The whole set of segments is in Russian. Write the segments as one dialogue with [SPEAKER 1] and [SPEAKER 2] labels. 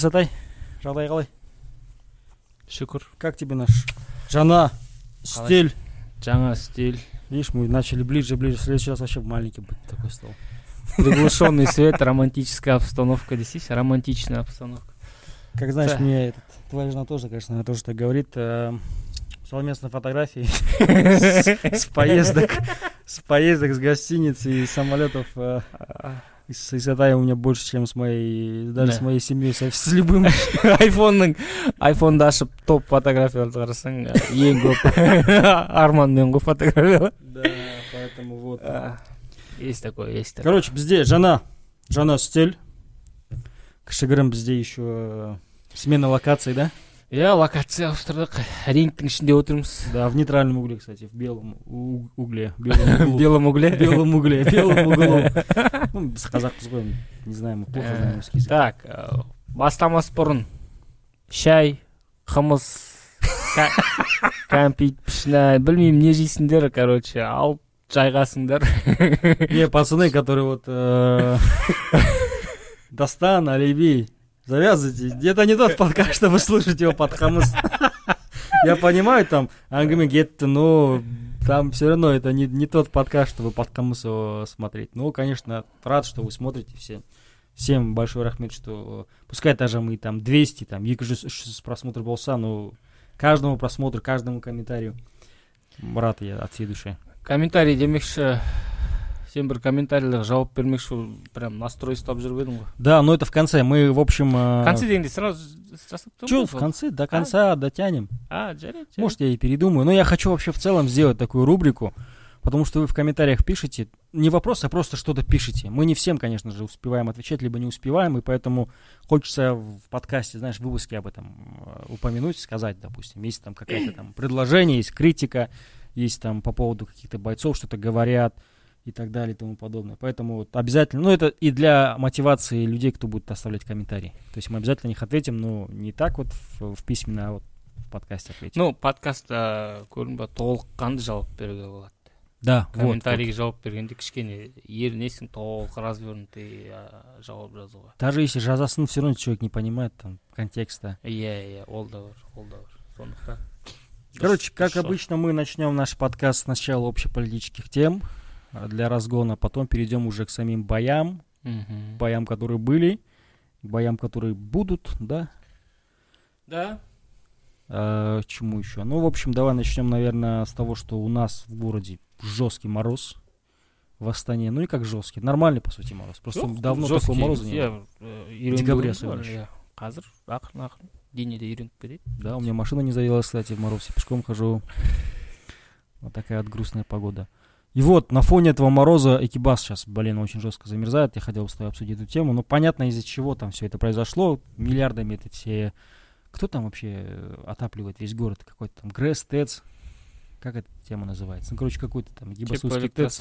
[SPEAKER 1] исатай жағдай қалай.
[SPEAKER 2] Шүкір.
[SPEAKER 1] Как тебе наш? Жаңа стиль.
[SPEAKER 2] Жаңа стиль.
[SPEAKER 1] Видишь мы начали ближе ближе. В следующий раз вообще маленький будет такой стол.
[SPEAKER 2] Приглушенный свет романтическая обстановка. Десейші романтичная обстановка.
[SPEAKER 1] Как знаешь
[SPEAKER 2] Да.
[SPEAKER 1] мне этот, твоя жена тоже конечно она тоже так говорит э, совместные фотографии с поездок с поездок с гостиниц и самолетов э, с Исатай у меня больше чем с моей даже
[SPEAKER 2] Да.
[SPEAKER 1] с моей семьей со- с любым
[SPEAKER 2] айфонның айфонды ашып топ фотографияларды қарасаң ә, ең көп арманмен ғой фотографиялар
[SPEAKER 1] да поэтому вот
[SPEAKER 2] А, есть такое есть такое
[SPEAKER 1] короче бізде жаңа жаңа стиль кішігірім бізде еще э, смена локаций да
[SPEAKER 2] Иә локация ауыстырдық рингтің ішінде отырмыз
[SPEAKER 1] да в нейтральном угле кстати в белом угле. Белом углу.
[SPEAKER 2] белом угле?
[SPEAKER 1] Белом угле белом углу. Ну біз қазақпыз ғой не знаю мы плохо знаем русский язык.
[SPEAKER 2] так ә, бастамас бұрын шай қымыз кәмпит пішінә білмеймін не жейсіңдер короче алып жайғасыңдар
[SPEAKER 1] не пацаны которые вот э, Дастан Алиби завязывайте это не тот подкаст чтобы слушать его под хамыс я понимаю там әңгіме кетті но там все равно это не, не тот подкаст чтобы под хамыс его смотреть ну конечно рад что вы смотрите все всем большой рахмет что э, пускай даже мы там 200 там 200 просмотр болса но каждому просмотру каждому комментарию рад я от всей души
[SPEAKER 2] комментарий демекші сен бір комментарийлерге жауап бермекші бол- прям настрой ұстап жүріп едің ғой
[SPEAKER 1] да но это в конце мы в общем э,
[SPEAKER 2] в конце дегенде сразу жасап тұрмын
[SPEAKER 1] Че,
[SPEAKER 2] ғой
[SPEAKER 1] в
[SPEAKER 2] сол.
[SPEAKER 1] конце, до конца дотянем.
[SPEAKER 2] а жарайды жарайды.
[SPEAKER 1] Может, я и передумаю. Но я хочу вообще в целом сделать такую рубрику, потому что вы в комментариях пишете. Не вопрос, а просто что-то пишете. Мы не всем, конечно же, успеваем отвечать, либо не успеваем, и поэтому хочется в подкасте, знаешь, в выпуске об этом э, упомянуть, сказать, допустим, есть там какое-то там предложение, есть критика, есть там по поводу каких-то бойцов что-то говорят и так далее и тому подобное. Поэтому вот обязательно, ну это и для мотивации людей, кто будет оставлять комментарии. То есть мы обязательно на них ответим, но не так вот в, в письменно, а вот в подкасте ответим.
[SPEAKER 2] ну подкастта көрінбе толыққанды жауап беруге болады
[SPEAKER 1] да, вот, вот.
[SPEAKER 2] комментарийге жауап бергенде кішкене ерінесің толық развернутый а, жауап жазуға
[SPEAKER 1] Даже если жазасын все равно человек не понимает там контекста.
[SPEAKER 2] иә иә ол да бар ол да бар сондықтан
[SPEAKER 1] Короче,
[SPEAKER 2] дұрыс-
[SPEAKER 1] как
[SPEAKER 2] дұрыс
[SPEAKER 1] обычно, мы начнем наш подкаст сначала общеполитических тем а, для разгона, потом перейдем уже к самим боям,
[SPEAKER 2] Мгм.
[SPEAKER 1] боям, которые были, к боям, которые будут, да.
[SPEAKER 2] да
[SPEAKER 1] А, чему еще? Ну, в общем, давай начнем, наверное, с того, что у нас в городе жесткий мороз в Астане. Ну и как жесткий, нормальный, по сути, мороз. Просто
[SPEAKER 2] Жоқ,
[SPEAKER 1] давно
[SPEAKER 2] жесткий
[SPEAKER 1] такого мороза не
[SPEAKER 2] емес,
[SPEAKER 1] было.
[SPEAKER 2] иә э, үйренбеген
[SPEAKER 1] Декабре
[SPEAKER 2] ғой,
[SPEAKER 1] особенно
[SPEAKER 2] иә. қазір ақырын ақырын денеде үйреніп кетеді
[SPEAKER 1] Да, у меня машина не завелась, кстати, в мороз, я пешком хожу. Вот такая вот грустная погода. и вот, на фоне этого мороза Экибас сейчас, блин, очень жестко замерзает. Я хотел бы с тобой обсудить эту тему. Но понятно, из-за чего там все это произошло. Миллиардами это все... Кто там вообще э, отапливает весь город? Какой-то там ГРЭС, ТЭЦ? Как эта тема называется? Ну, короче, какой-то там
[SPEAKER 2] типа
[SPEAKER 1] египетский ТЭЦ.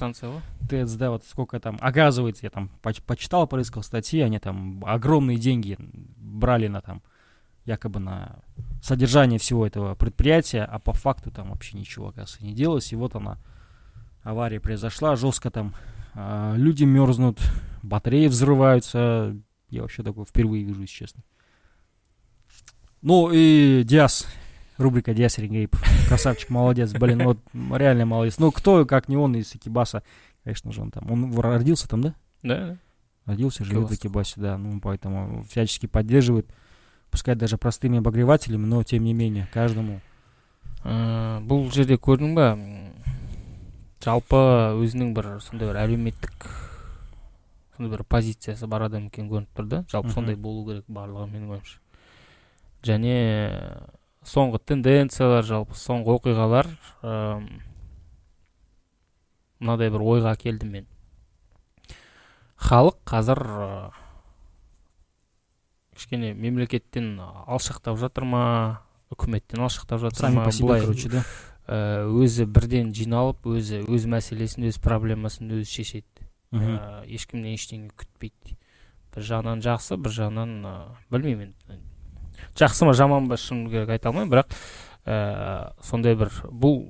[SPEAKER 1] ТЭЦ, да, вот сколько там, оказывается, я там поч- почитал, порыскал статьи, они там огромные деньги брали на там, якобы на содержание всего этого предприятия, а по факту там вообще ничего, оказывается, не делалось, и вот она, авария произошла, жестко там, а, люди мерзнут, батареи взрываются, я вообще такое впервые вижу, если честно. Ну и Диас, рубрика Диас Рингейп, красавчик, молодец, блин, вот реально молодец. Ну кто, как не он из Экибаса, Конечно же, он там. Он родился там, да?
[SPEAKER 2] да
[SPEAKER 1] Родился, живет в. Экибасе, да. Ну, поэтому всячески поддерживает. Пускай даже простыми обогревателями, но тем не менее, каждому.
[SPEAKER 2] Ә, бұл жерде көрдің ба м, жалпы өзінің бір сондай бір әлеуметтік сондай бір позициясы бар адам екені көрініп тұр да жалпы сондай болу керек барлығы менің ойымша. Және соңғы тенденциялар жалпы соңғы оқиғалар мынадай бір ойға келдім мен. Халық қазір ы, кішкене мемлекеттен алшақтап жатыр ма үкіметтен алшақтап жатыр
[SPEAKER 1] Сами
[SPEAKER 2] ма
[SPEAKER 1] по себе,
[SPEAKER 2] былай
[SPEAKER 1] короче, да?
[SPEAKER 2] Ә, өзі бірден жиналып өзі өз мәселесін өз проблемасын өзі шешеді. Ә, ешкімнен ештеңе күтпейді. Бір жағынан жақсы бір жағынан ә, білмеймін. Енді жақсы ма жаман ба шыны керек айта алмаймын бірақ ә, сондай бір бұл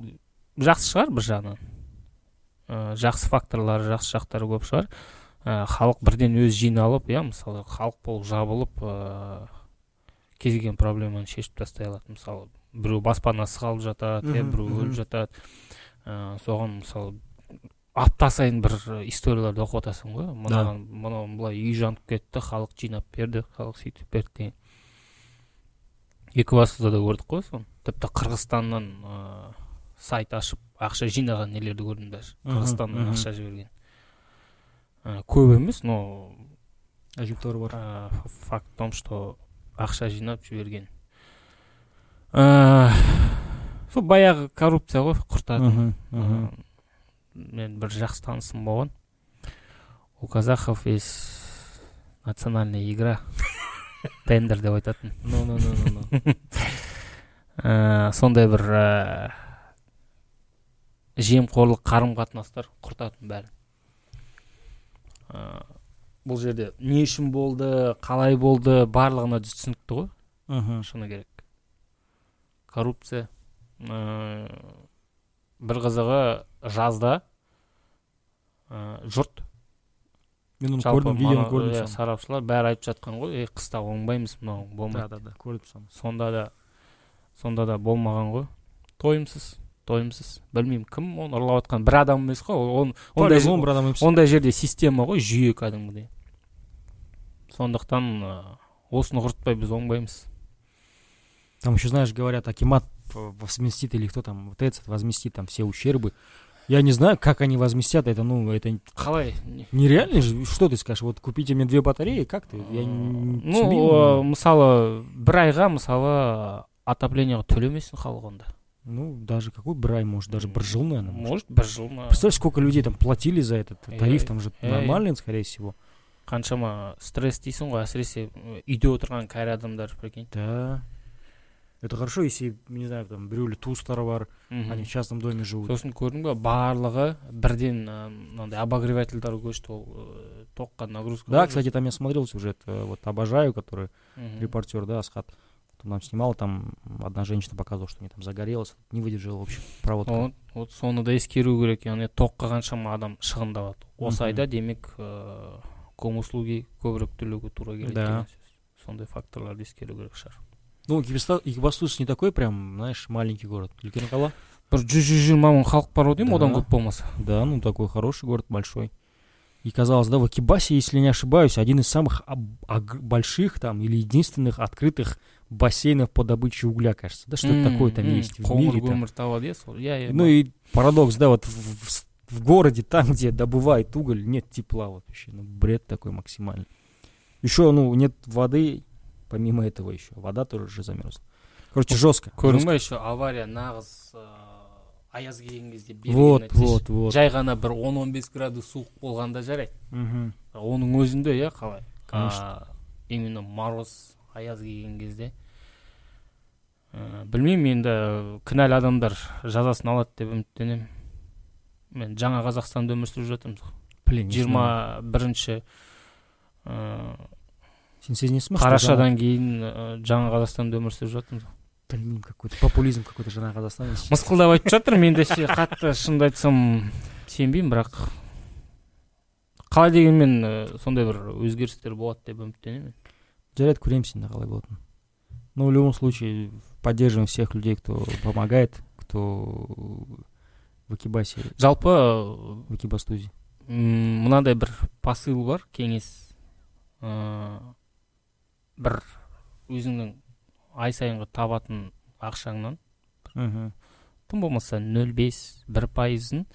[SPEAKER 2] жақсы шығар бір жағынан. Ә, жақсы факторлары жақсы жақтары көп шығар. Ә, халық бірден өзі жиналып иә мысалы халық болып жабылып ә, кез келген проблеманы шешіп тастай алады мысалы. Біреу баспанасы қалып жатады иә біреу өліп жатады. Ә, соған мысалы апта сайын бір историяларды оқып жатасың ғой. Мынаған мынау былай үй жанып кетті халық жинап берді халық сөйтіп берді деген. Екібастұзда да көрдік қой соны. Тіпті қырғызстаннан ә, сайт ашып ақша жинаған нелерді көрдім даже. Қырғызстаннан ақша жіберген. Ә, көп емес но
[SPEAKER 1] әжептәуір бар.
[SPEAKER 2] ә, факт в том что ақша жинап жіберген. Ә, сол баяғы коррупция ғой құртатын мен бір жақсы танысым болған. У казахов есть национальная игра. Тендер деп айтатын.
[SPEAKER 1] Ну ну ну ну ну
[SPEAKER 2] сондай бір ә, жемқорлық қарым қатынастар құртатын бәрін Ә, бұл жерде не үшін болды қалай болды барлығына түсінікті ғой.
[SPEAKER 1] Мгм.
[SPEAKER 2] шыны керек. Коррупция. Ә, бір қызығы жазда ә, жұрт.
[SPEAKER 1] Мен оны көрдім видеоны көрдім соны.
[SPEAKER 2] сарапшылар бәрі айтып жатқан ғой ей қыста оңбаймыз мынау
[SPEAKER 1] да
[SPEAKER 2] болмайды
[SPEAKER 1] да да көрдім соны
[SPEAKER 2] сонда да сонда да болмаған ғой. Тойымсыз. Тойымсыз. Білмеймін кім оны ұрлап жатқан бір адам емес қой ол- он- ондай,
[SPEAKER 1] бір адам емес.
[SPEAKER 2] ондай жерде система ғой жүйе кәдімгідей. Сондықтан ә, осыны құртпай біз оңбаймыз.
[SPEAKER 1] Там еще, знаешь, говорят, Акимат э, возместит или кто там, вот этот возместит там все ущербы. Я не знаю, как они возместят это, ну, это
[SPEAKER 2] қалай
[SPEAKER 1] нереально же. Что ты скажешь? Вот купите мне две батареи, как ты? Я не
[SPEAKER 2] ну
[SPEAKER 1] түсінбеймін
[SPEAKER 2] ә,
[SPEAKER 1] оны.
[SPEAKER 2] мысалы бір айға мысалы отоплениеға төлемесін халық онда
[SPEAKER 1] Ну, даже какой брай, может, даже бір жыл, наверное. может.
[SPEAKER 2] может бір жыл ма
[SPEAKER 1] Представляешь, сколько людей там платили за этот
[SPEAKER 2] Эй,
[SPEAKER 1] тариф, там же
[SPEAKER 2] эй.
[SPEAKER 1] нормальный, скорее всего.
[SPEAKER 2] қаншама стресс дейсің ғой әсіресе ә, үйде отырған кәрі адамдар прикинь
[SPEAKER 1] Да. Это хорошо, если, не знаю, там, біреулер туыстары бар, они в частном доме живут.
[SPEAKER 2] сосын көрдің ба барлығы бірден мынандай обогревательдер көшті ол ә, тоққа нагрузка
[SPEAKER 1] Да, кстати, там я смотрел сюжет, э, вот «Обожаю», который репортер, да, Асхат, он нам снимал, там одна женщина показывала, что у нее там загорелось, не выдержала, в общем, проводка.
[SPEAKER 2] вот вот соны да ескеру керек яғни тоққа қаншама адам шығындалады осы айда демек ә, комуслуги көбірек төлеуге тура келеді
[SPEAKER 1] Да.
[SPEAKER 2] сондай факторларды ескеру керек шығар.
[SPEAKER 1] Ну, Екибастуз Екибастуз не такой прям, знаешь, маленький город. Үлкен
[SPEAKER 2] бір жүз жүз жиырма мың халық бар ау деймін одан
[SPEAKER 1] Да.
[SPEAKER 2] көп болмаса
[SPEAKER 1] Да, ну такой хороший город, большой. И казалось, да, в Акибасе, если не ошибаюсь, один из самых об- ог- больших там или единственных открытых бассейнов по добыче угля, кажется. Да, что-то такое там есть в
[SPEAKER 2] қоңыр
[SPEAKER 1] мире. там.
[SPEAKER 2] көмір табады иә сол иә иә
[SPEAKER 1] Ну и парадокс, да, вот в, в с- в городе, там, где добывают уголь, нет тепла вот вообще. Ну, бред такой максимальный. Еще, ну, нет воды, помимо этого еще. Вода тоже уже замерзла. Короче, жестко.
[SPEAKER 2] көрдің ба еще авария нағыз ә, аяз келген кезде
[SPEAKER 1] Вот, вот, вот.
[SPEAKER 2] жай ғана бір он он бес градус суық болғанда жарайды
[SPEAKER 1] Мгм.
[SPEAKER 2] оның өзінде иә қалай
[SPEAKER 1] Конечно.
[SPEAKER 2] Именно мороз аяз келген кезде ә, білмеймін енді кінәлі адамдар жазасын алады деп үміттенемін мен жаңа қазақстанда өмір сүріп жатырмыз ғой жиырма бірінші ә,
[SPEAKER 1] Сен сезінесің ба,
[SPEAKER 2] қарашадан кейін ә, жаңа қазақстанда өмір сүріп жатырмыз ғой.
[SPEAKER 1] Білмеймін, какой-то популизм какой-то жаңа қазақстан
[SPEAKER 2] мысқылдап айтып жатыр мен де қатты шынымды айтсам сенбеймін бірақ қалай дегенмен ә, сондай бір өзгерістер болады деп үміттенемін.
[SPEAKER 1] Жарайды көреміз енді қалай болатынын. Но в любом случае поддерживаем всех людей кто помогает кто в Экибасе.
[SPEAKER 2] Жалпы
[SPEAKER 1] в Экибастузе.
[SPEAKER 2] мынандай бір посыл бар кеңес ә, бір өзіңнің ай сайынғы табатын ақшаңнан
[SPEAKER 1] Мгм.
[SPEAKER 2] тым болмаса нөл бес бір пайызын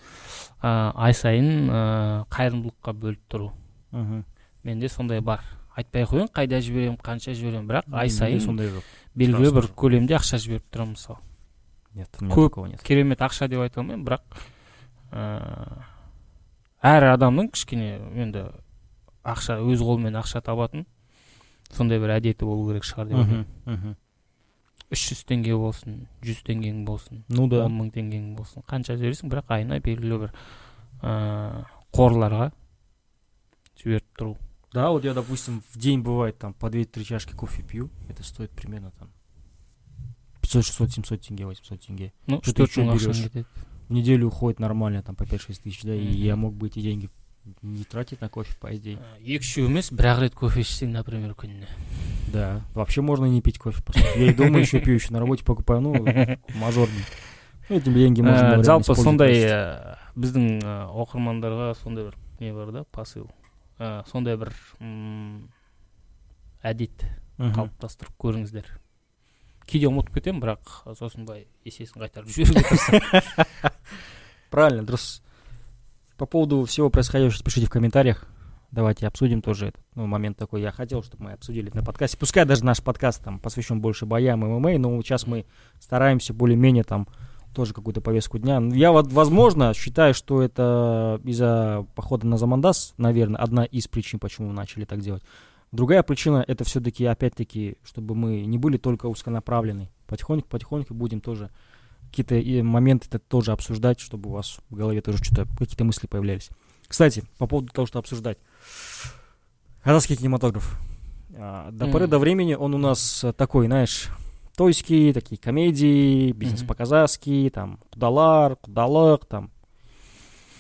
[SPEAKER 2] ә, ай сайын ә, қайырымдылыққа бөліп тұру
[SPEAKER 1] Мгм.
[SPEAKER 2] менде сондай бар айтпай ақ қояйын қайда жіберемін қанша жіберемін бірақ ай сайын
[SPEAKER 1] сондай жоқ
[SPEAKER 2] белгілі бір көлемде ақша жіберіп тұрамын мысалы
[SPEAKER 1] нет
[SPEAKER 2] Көп. керемет ақша деп айта алмаймын бірақ ә, әр адамның кішкене енді ақша өз қолымен ақша табатын сондай бір әдеті болу керек шығар деп ойлаймын. Үш жүз теңге болсын жүз теңгең болсын
[SPEAKER 1] ну да.
[SPEAKER 2] он мың теңгең болсын қанша жібересің бірақ айына белгілі бір ә, қорларға жіберіп тұру.
[SPEAKER 1] Да вот я допустим в день бывает там по 2-3 чашки кофе пью это стоит примерно там 500 600 700 тенге 800 тенге.
[SPEAKER 2] Ну
[SPEAKER 1] Что ты берешь? в неделю уходит нормально там по 5-6 тысяч да и я мог бы эти деньги не тратить на кофе по идее
[SPEAKER 2] екі үшеу емес бір ақ рет кофе ішсең например күніне
[SPEAKER 1] да. Вообще можно и не пить кофе по сути. я и дома еще пью еще на работе покупаю. Ну мажорный. Ну эти деньги можно наверное,
[SPEAKER 2] жалпы сондай ә, біздің ә, оқырмандарға сондай бір не бар да посыл. Сондай бір әдет қалыптастырып көріңіздер. Кейде ұмытып кетемін бірақ сосын былай есесін қайтарып жіберуге тырысамын.
[SPEAKER 1] Правильно дұрыс. По поводу всего происходящего пишите в комментариях давайте обсудим тоже этот ну, момент такой я хотел чтобы мы обсудили на подкасте пускай даже наш подкаст там посвящен больше боям и ММА но сейчас мы стараемся более-менее там тоже какую-то повестку дня. Ну, Я вот, возможно, считаю, что это из-за похода на Замандас, наверное, одна из причин, почему мы начали так делать. Другая причина, это все-таки, опять-таки, чтобы мы не были только узконаправлены. Потихоньку-потихоньку будем тоже какие-то моменты это тоже обсуждать, чтобы у вас в голове тоже что-то, какие-то мысли появлялись. Кстати, по поводу того, что обсуждать. Казахский кинематограф. А, До поры
[SPEAKER 2] Мгм.
[SPEAKER 1] до времени он у нас такой, знаешь, тойские, такие комедии, бизнес
[SPEAKER 2] Мгм.
[SPEAKER 1] по-казахски, там, кудалар, кудалык, там,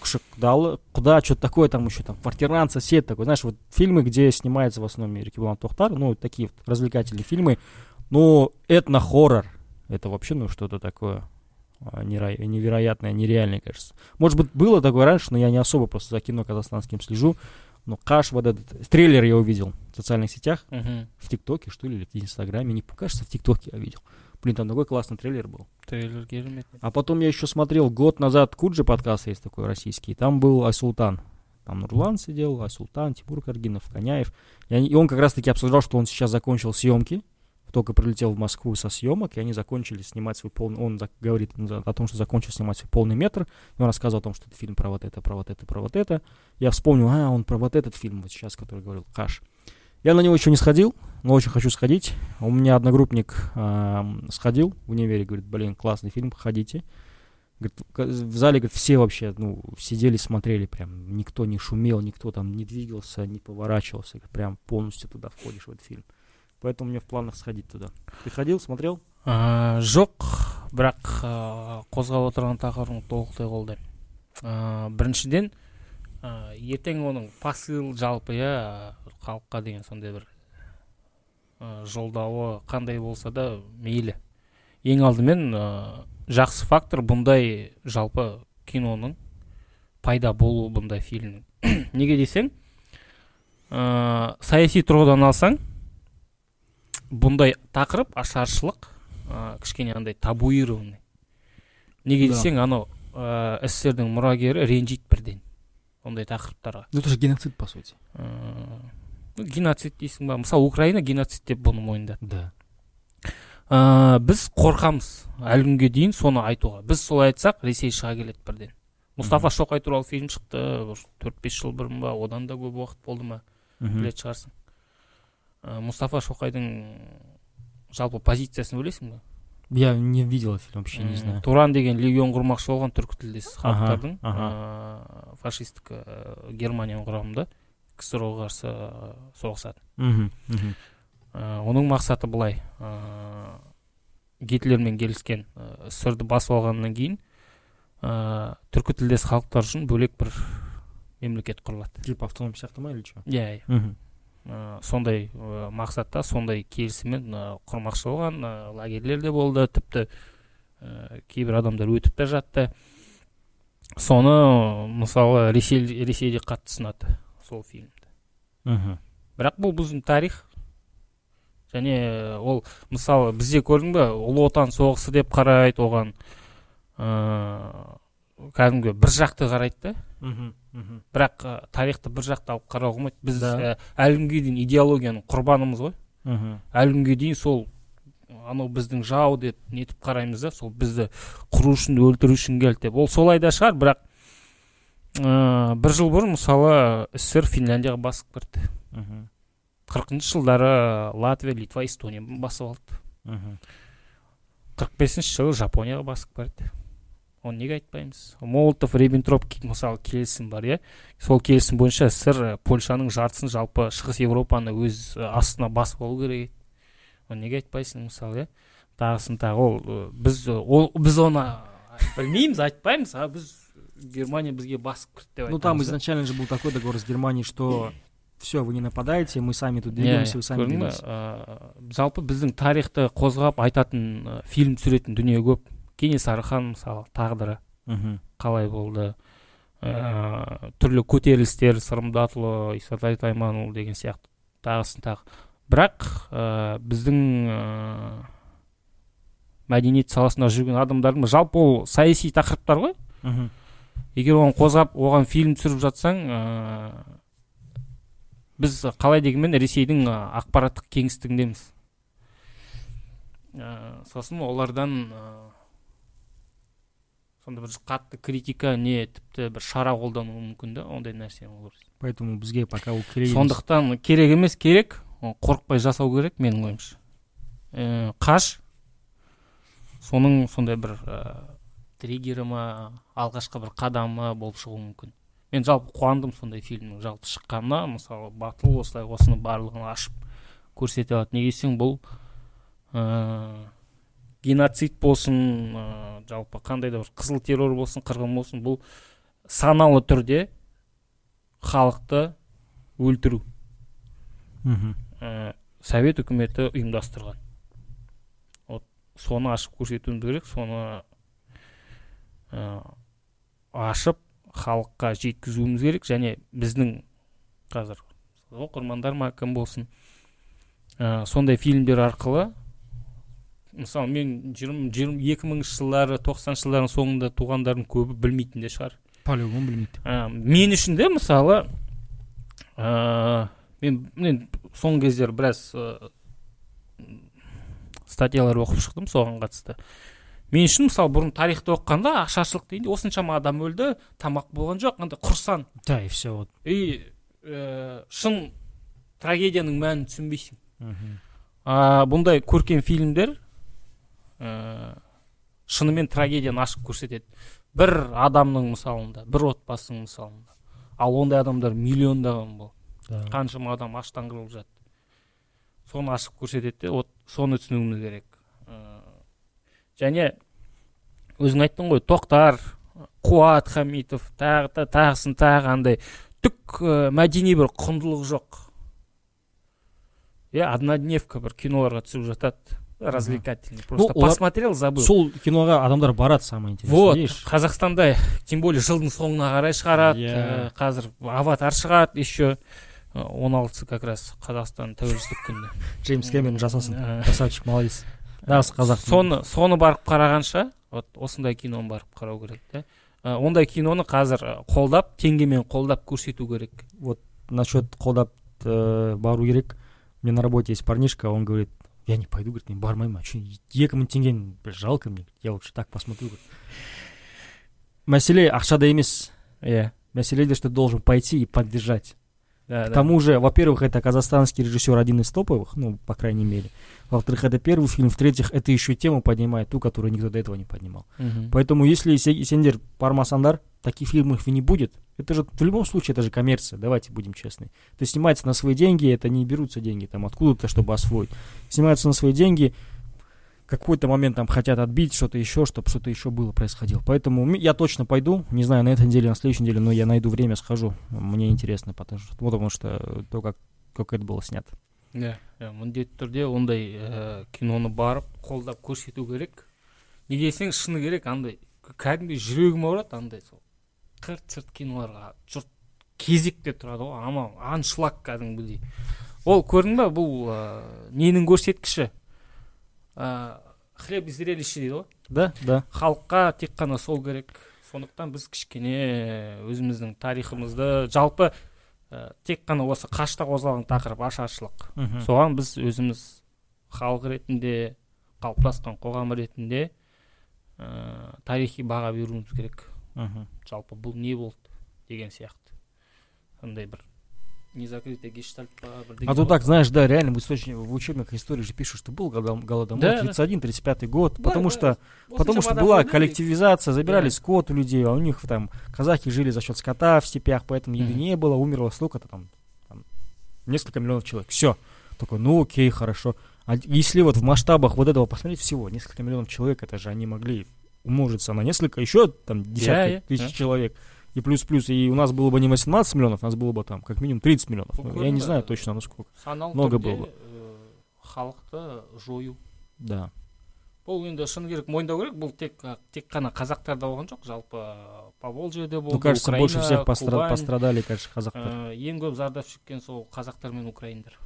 [SPEAKER 1] кушек кудалы, куда, что-то такое, там еще, там, квартирант, сосед такой, знаешь, вот фильмы, где снимается в основном Рикибулан Тохтар, ну, такие вот развлекательные фильмы, ну, этно-хоррор, это вообще, ну, что-то такое а, неро- невероятное, нереальное, кажется. Может быть, было такое раньше, но я не особо просто за кино казахстанским слежу, но Каш, вот этот, трейлер я увидел в социальных сетях,
[SPEAKER 2] Мгм.
[SPEAKER 1] в ТикТоке, что ли, или в Инстаграме, не кажется, в ТикТоке я видел. Блин, там такой классный трейлер был.
[SPEAKER 2] трейлер керемет
[SPEAKER 1] А потом я еще смотрел год назад Куджи подкаст есть такой российский. Там был Айсултан. Там Нурлан сидел, Айсултан, Тимур Каргинов, Коняев. И, они- и он как раз таки обсуждал, что он сейчас закончил съемки. Только прилетел в Москву со съемок, и они закончили снимать свой полный... Он говорит о том, что закончил снимать свой полный метр. Он рассказывал о том, что это фильм про вот это, про вот это, про вот это. Я вспомнил, а, он про вот этот фильм вот сейчас, который говорил, Каш. Я на него еще не сходил, но очень хочу сходить. У меня одногруппник ам, сходил в универе, говорит, блин, классный фильм, ходите. Говорит, в зале, говорит, все вообще, ну, сидели, смотрели прям, никто не шумел, никто там не двигался, не поворачивался, говорит, прям полностью туда входишь в этот фильм. Поэтому меня в планах сходить туда. Ты ходил, смотрел?
[SPEAKER 2] ә, жоқ бірақ ә, қозғап отырған тақырыбыңды толықтай қолдаймын ә, біріншіден ә, ертең оның посыл жалпы иә халыққа деген сондай бір ә, жолдауы қандай болса да мейлі ең алдымен ә, жақсы фактор бұндай жалпы киноның пайда болуы бұндай фильмнің неге десең ә, саяси тұрғыдан алсаң бұндай тақырып ашаршылық ә, кішкене андай табуированный неге десең анау ә, сссрдің мұрагері ренжиді бірден. Ондай тақырыптарға.
[SPEAKER 1] Ну, это же геноцид, по сути.
[SPEAKER 2] ну, геноцид дейсің ба? Мысалы украина геноцид деп бұны мойындады.
[SPEAKER 1] Да.
[SPEAKER 2] ә, біз қорқамыз. Әлі күнге дейін соны айтуға. Біз солай айтсақ ресей шыға келеді бірден. Мұстафа шоқай туралы фильм шықты. Бір төрт бес жыл бұрын ба? Одан да көп уақыт болды ма? Білетін шығарсың. Ә, мұстафа шоқайдың жалпы позициясын білесің ба
[SPEAKER 1] Я не видел фильм, вообще не знаю.
[SPEAKER 2] туран деген легион құрмақшы болған түркі тілдес халықтардың ә, фашистік ә, германияның құрамында ксро ға қарсы соғысады. Ә, оның мақсаты былай. Ә, гитлермен келіскен ә, ді басып алғаннан кейін ә, түркі тілдес халықтар үшін бөлек бір мемлекет құрылады.
[SPEAKER 1] Типа автоном сияқты ма или что?
[SPEAKER 2] иә иә. Ә, сондай ә, мақсатта сондай келісіммен ә, құрмақшы болған ә, лагерьлер де болды тіпті ә, кейбір адамдар өтіп те жатты. Соны мысалы ресей ресейде қатты сынады сол фильмді.
[SPEAKER 1] Мгм.
[SPEAKER 2] бірақ бұл біздің тарих. Және ол мысалы бізде көрдің бе ұлы отан соғысы деп қарайды оған ә, кәдімгі бір жақты қарайды да.
[SPEAKER 1] Мгм, мгм.
[SPEAKER 2] бірақ ә, тарихты бір жақты алып қарауға болмайды біз
[SPEAKER 1] Да.
[SPEAKER 2] ә, әлі күнге дейін идеологияның құрбанымыз ғой
[SPEAKER 1] Мгм.
[SPEAKER 2] әлі күнге дейін сол анау біздің жау деп нетіп қараймыз да сол бізді құру үшін өлтіру үшін келді деп ол солай да шығар бірақ ә, бір жыл бұрын мысалы ссср финляндияға басып кірді
[SPEAKER 1] Мгм.
[SPEAKER 2] қырқыншы жылдары латвия литва эстония басып алды
[SPEAKER 1] Мгм.
[SPEAKER 2] қырық бесінші жылы жапонияға басып кірді оны неге айтпаймыз? Молотов риббентроп мысалы келісім бар иә? Сол келісім бойынша ссср польшаның жартысын жалпы шығыс европаны өз ә, астына басып алу керек. Еді оны неге айтпайсың мысалы иә? Тағысын тағы ол ә, біз ол біз оны білмейміз айтпаймыз а біз германия бізге басып кірді деп
[SPEAKER 1] Ну там изначально же был такой договор с Германией, что все, вы не нападаете, мы сами тут двигаемся, вы сами.
[SPEAKER 2] Ә, жалпы біздің тарихты қозғап айтатын фильм түсіретін дүние көп. Кенесары хан мысалы тағдыры қалай болды? Ә, түрлі көтерілістер сырымдатұлы исатай тайманұлы деген сияқты тағысын тағы. Бірақ ә, біздің ә, мәдениет саласында жүрген адамдардың жалпы ол саяси тақырыптар ғой. Егер оны қозғап оған фильм түсіріп жатсаң ә, біз қалай дегенмен ресейдің ақпараттық кеңістігіндеміз. Ә, сосын олардан ә, сондай бір қатты критика не тіпті бір шара қолдануы мүмкін да ондай нәрсені олар
[SPEAKER 1] Поэтому бізге пока ол керек емес.
[SPEAKER 2] сондықтан керек емес керек. Қорықпай жасау керек менің ойымша. Ә, қаш. Соның сондай бір ә, триггері ма алғашқы бір қадамы болып шығуы мүмкін. Мен жалпы қуандым сондай фильмнің жалпы шыққанына. Мысалы батыл осылай осыны барлығын ашып көрсете алады. Неге десең бұл ә, геноцид болсын ә, жалпы қандай да бір қызыл террор болсын қырғын болсын бұл саналы түрде халықты өлтіру
[SPEAKER 1] Мгм.
[SPEAKER 2] ә, совет үкіметі ұйымдастырған вот соны ашып көрсетуіміз керек соны ә, ашып халыққа жеткізуіміз керек және біздің қазір оқырмандар ма кім болсын ә, сондай фильмдер арқылы мысалы мен жиырма екі мыңыншы жылдары тоқсаныншы жылдардың соңында туғандардың көбі білмейтін де шығар
[SPEAKER 1] По-любому білмейді.
[SPEAKER 2] ә, мен үшін де мысалы ә, мен мен соңғы кездері біраз ә, статьялар оқып шықтым соған қатысты мен үшін мысалы бұрын тарихты оқығанда ашаршылық дегенде осыншама адам өлді тамақ болған жоқ андай құрсан
[SPEAKER 1] Да, и все. Вот.
[SPEAKER 2] и ә, шын трагедияның мәнін түсінбейсің
[SPEAKER 1] Мгм.
[SPEAKER 2] а, бұндай көркем фильмдер ә, шынымен трагедияны ашып көрсетеді. Бір адамның мысалында бір отбасының мысалында. Ал ондай адамдар миллиондаған бол. Қаншама адам аштан қырылып жатты соны ашып көрсетеді де вот соны түсінуіміз керек. Ә, және өзің айттың ғой тоқтар қуат хамитов тағы да тағысын тағы андай. Түк ә, мәдени бір құндылығы жоқ. Иә однодневка бір киноларға түсіп жатады. Развлекательный просто
[SPEAKER 1] олар-
[SPEAKER 2] посмотрел забыл
[SPEAKER 1] Сол киноға адамдар барады, самое интересное.
[SPEAKER 2] вот
[SPEAKER 1] видишь?
[SPEAKER 2] қазақстанда тем более жылдың соңына қарай шығарады
[SPEAKER 1] Иә.
[SPEAKER 2] Ә, қазір аватар шығады еще Ә, он алтысы как раз қазақстан тәуелсіздік күні
[SPEAKER 1] Джеймс Кэмерон жасасын.
[SPEAKER 2] Ә,
[SPEAKER 1] Красавчик, молодец. нағыз қазақ
[SPEAKER 2] соны соны барып қарағанша вот осындай киноны барып қарау керек Ә, ондай киноны қазір қолдап теңгемен қолдап көрсету керек
[SPEAKER 1] насчет қолдап э, бару керек меня на работе есть парнишка он говорит я не пойду говорит мен бармаймын а че екі мың теңгені бір жалко мне я лучше так посмотрю говорит. мәселе ақшада емес
[SPEAKER 2] иә
[SPEAKER 1] мәселе что ты должен пойти и поддержать
[SPEAKER 2] да,
[SPEAKER 1] К
[SPEAKER 2] да.
[SPEAKER 1] тому же, во-первых, это казахстанский режиссер один из топовых, ну, по крайней мере. Во-вторых, это первый фильм. В-третьих, это еще тему поднимает ту, которую никто до этого не поднимал.
[SPEAKER 2] Мгм.
[SPEAKER 1] Поэтому, если се- сендер пармасандар, таких фильмов и не будет. Это же в любом случае это же коммерция, давайте будем честны. Это снимается на свои деньги, это не берутся деньги там откуда-то, чтобы освоить. Снимается на свои деньги, какой-то момент там хотят отбить что-то еще, чтобы что-то еще было происходило. Поэтому м- я точно пойду, не знаю, на этой неделе, на следующей неделе, но я найду время, схожу. Мне интересно, потому что, вот потому что то, как, как это было снято.
[SPEAKER 2] иә иә міндетті түрде ондай ә, киноны барып қолдап көрсету керек неге десең шыны керек андай кәдімгідей жүрегім ауырады андай сол қырт сырт киноларға жұрт кезекте тұрады ғой. Анау аншлаг кәдімгідей. Ол көрдің ба бұл ә, ненің көрсеткіші? Ә, хлеб и зрелище дейді ғой.
[SPEAKER 1] Да, да.
[SPEAKER 2] халыққа тек қана сол керек. Сондықтан біз кішкене өзіміздің тарихымызды жалпы ә, тек қана осы қашта қозғалған тақырып ашаршылық. Соған біз өзіміз халық ретінде қалыптасқан қоғам ретінде ә, тарихи баға беруіміз керек.
[SPEAKER 1] Мгм.
[SPEAKER 2] жалпы бұл не болды деген сияқты андай бір незакрытый гештальт па бірдеңе
[SPEAKER 1] А то
[SPEAKER 2] болады.
[SPEAKER 1] так, знаешь, да, реально в, источник, в учебниках истории же пишут, что был голодом- голодомор,
[SPEAKER 2] Да, да.
[SPEAKER 1] 31-35 год,
[SPEAKER 2] Да,
[SPEAKER 1] потому
[SPEAKER 2] да.
[SPEAKER 1] что,
[SPEAKER 2] Осыншама
[SPEAKER 1] потому что
[SPEAKER 2] адам
[SPEAKER 1] была
[SPEAKER 2] өлді,
[SPEAKER 1] коллективизация, забирали
[SPEAKER 2] Да.
[SPEAKER 1] скот у людей, а у них там казахи жили за счет скота в степях, поэтому еды
[SPEAKER 2] Мгм.
[SPEAKER 1] не было, умерло столько-то там, там несколько миллионов человек. Все. Такой, ну окей, хорошо. А если вот в масштабах вот этого посмотреть всего, несколько миллионов человек, это же они могли умножится на несколько, еще там десятки
[SPEAKER 2] Я- я-
[SPEAKER 1] тысяч
[SPEAKER 2] я.
[SPEAKER 1] человек. И плюс-плюс, и у нас было бы не 18 миллионов, у нас было бы там как минимум 30 миллионов.
[SPEAKER 2] Ну,
[SPEAKER 1] Ну, я не
[SPEAKER 2] көрінді.
[SPEAKER 1] знаю точно, насколько.
[SPEAKER 2] саналы
[SPEAKER 1] Много
[SPEAKER 2] түрде,
[SPEAKER 1] было бы.
[SPEAKER 2] э, халықты жою
[SPEAKER 1] Да.
[SPEAKER 2] бұл енді шыны керек мойындау керек бұл тек тек қана қазақтарда болған жоқ жалпы поволжьеде болды
[SPEAKER 1] Ну, кажется,
[SPEAKER 2] украина
[SPEAKER 1] больше всех постра-
[SPEAKER 2] кубань.
[SPEAKER 1] пострадали, конечно, казахтар.
[SPEAKER 2] Э, ең көп зардап шеккен сол қазақтар мен украиндар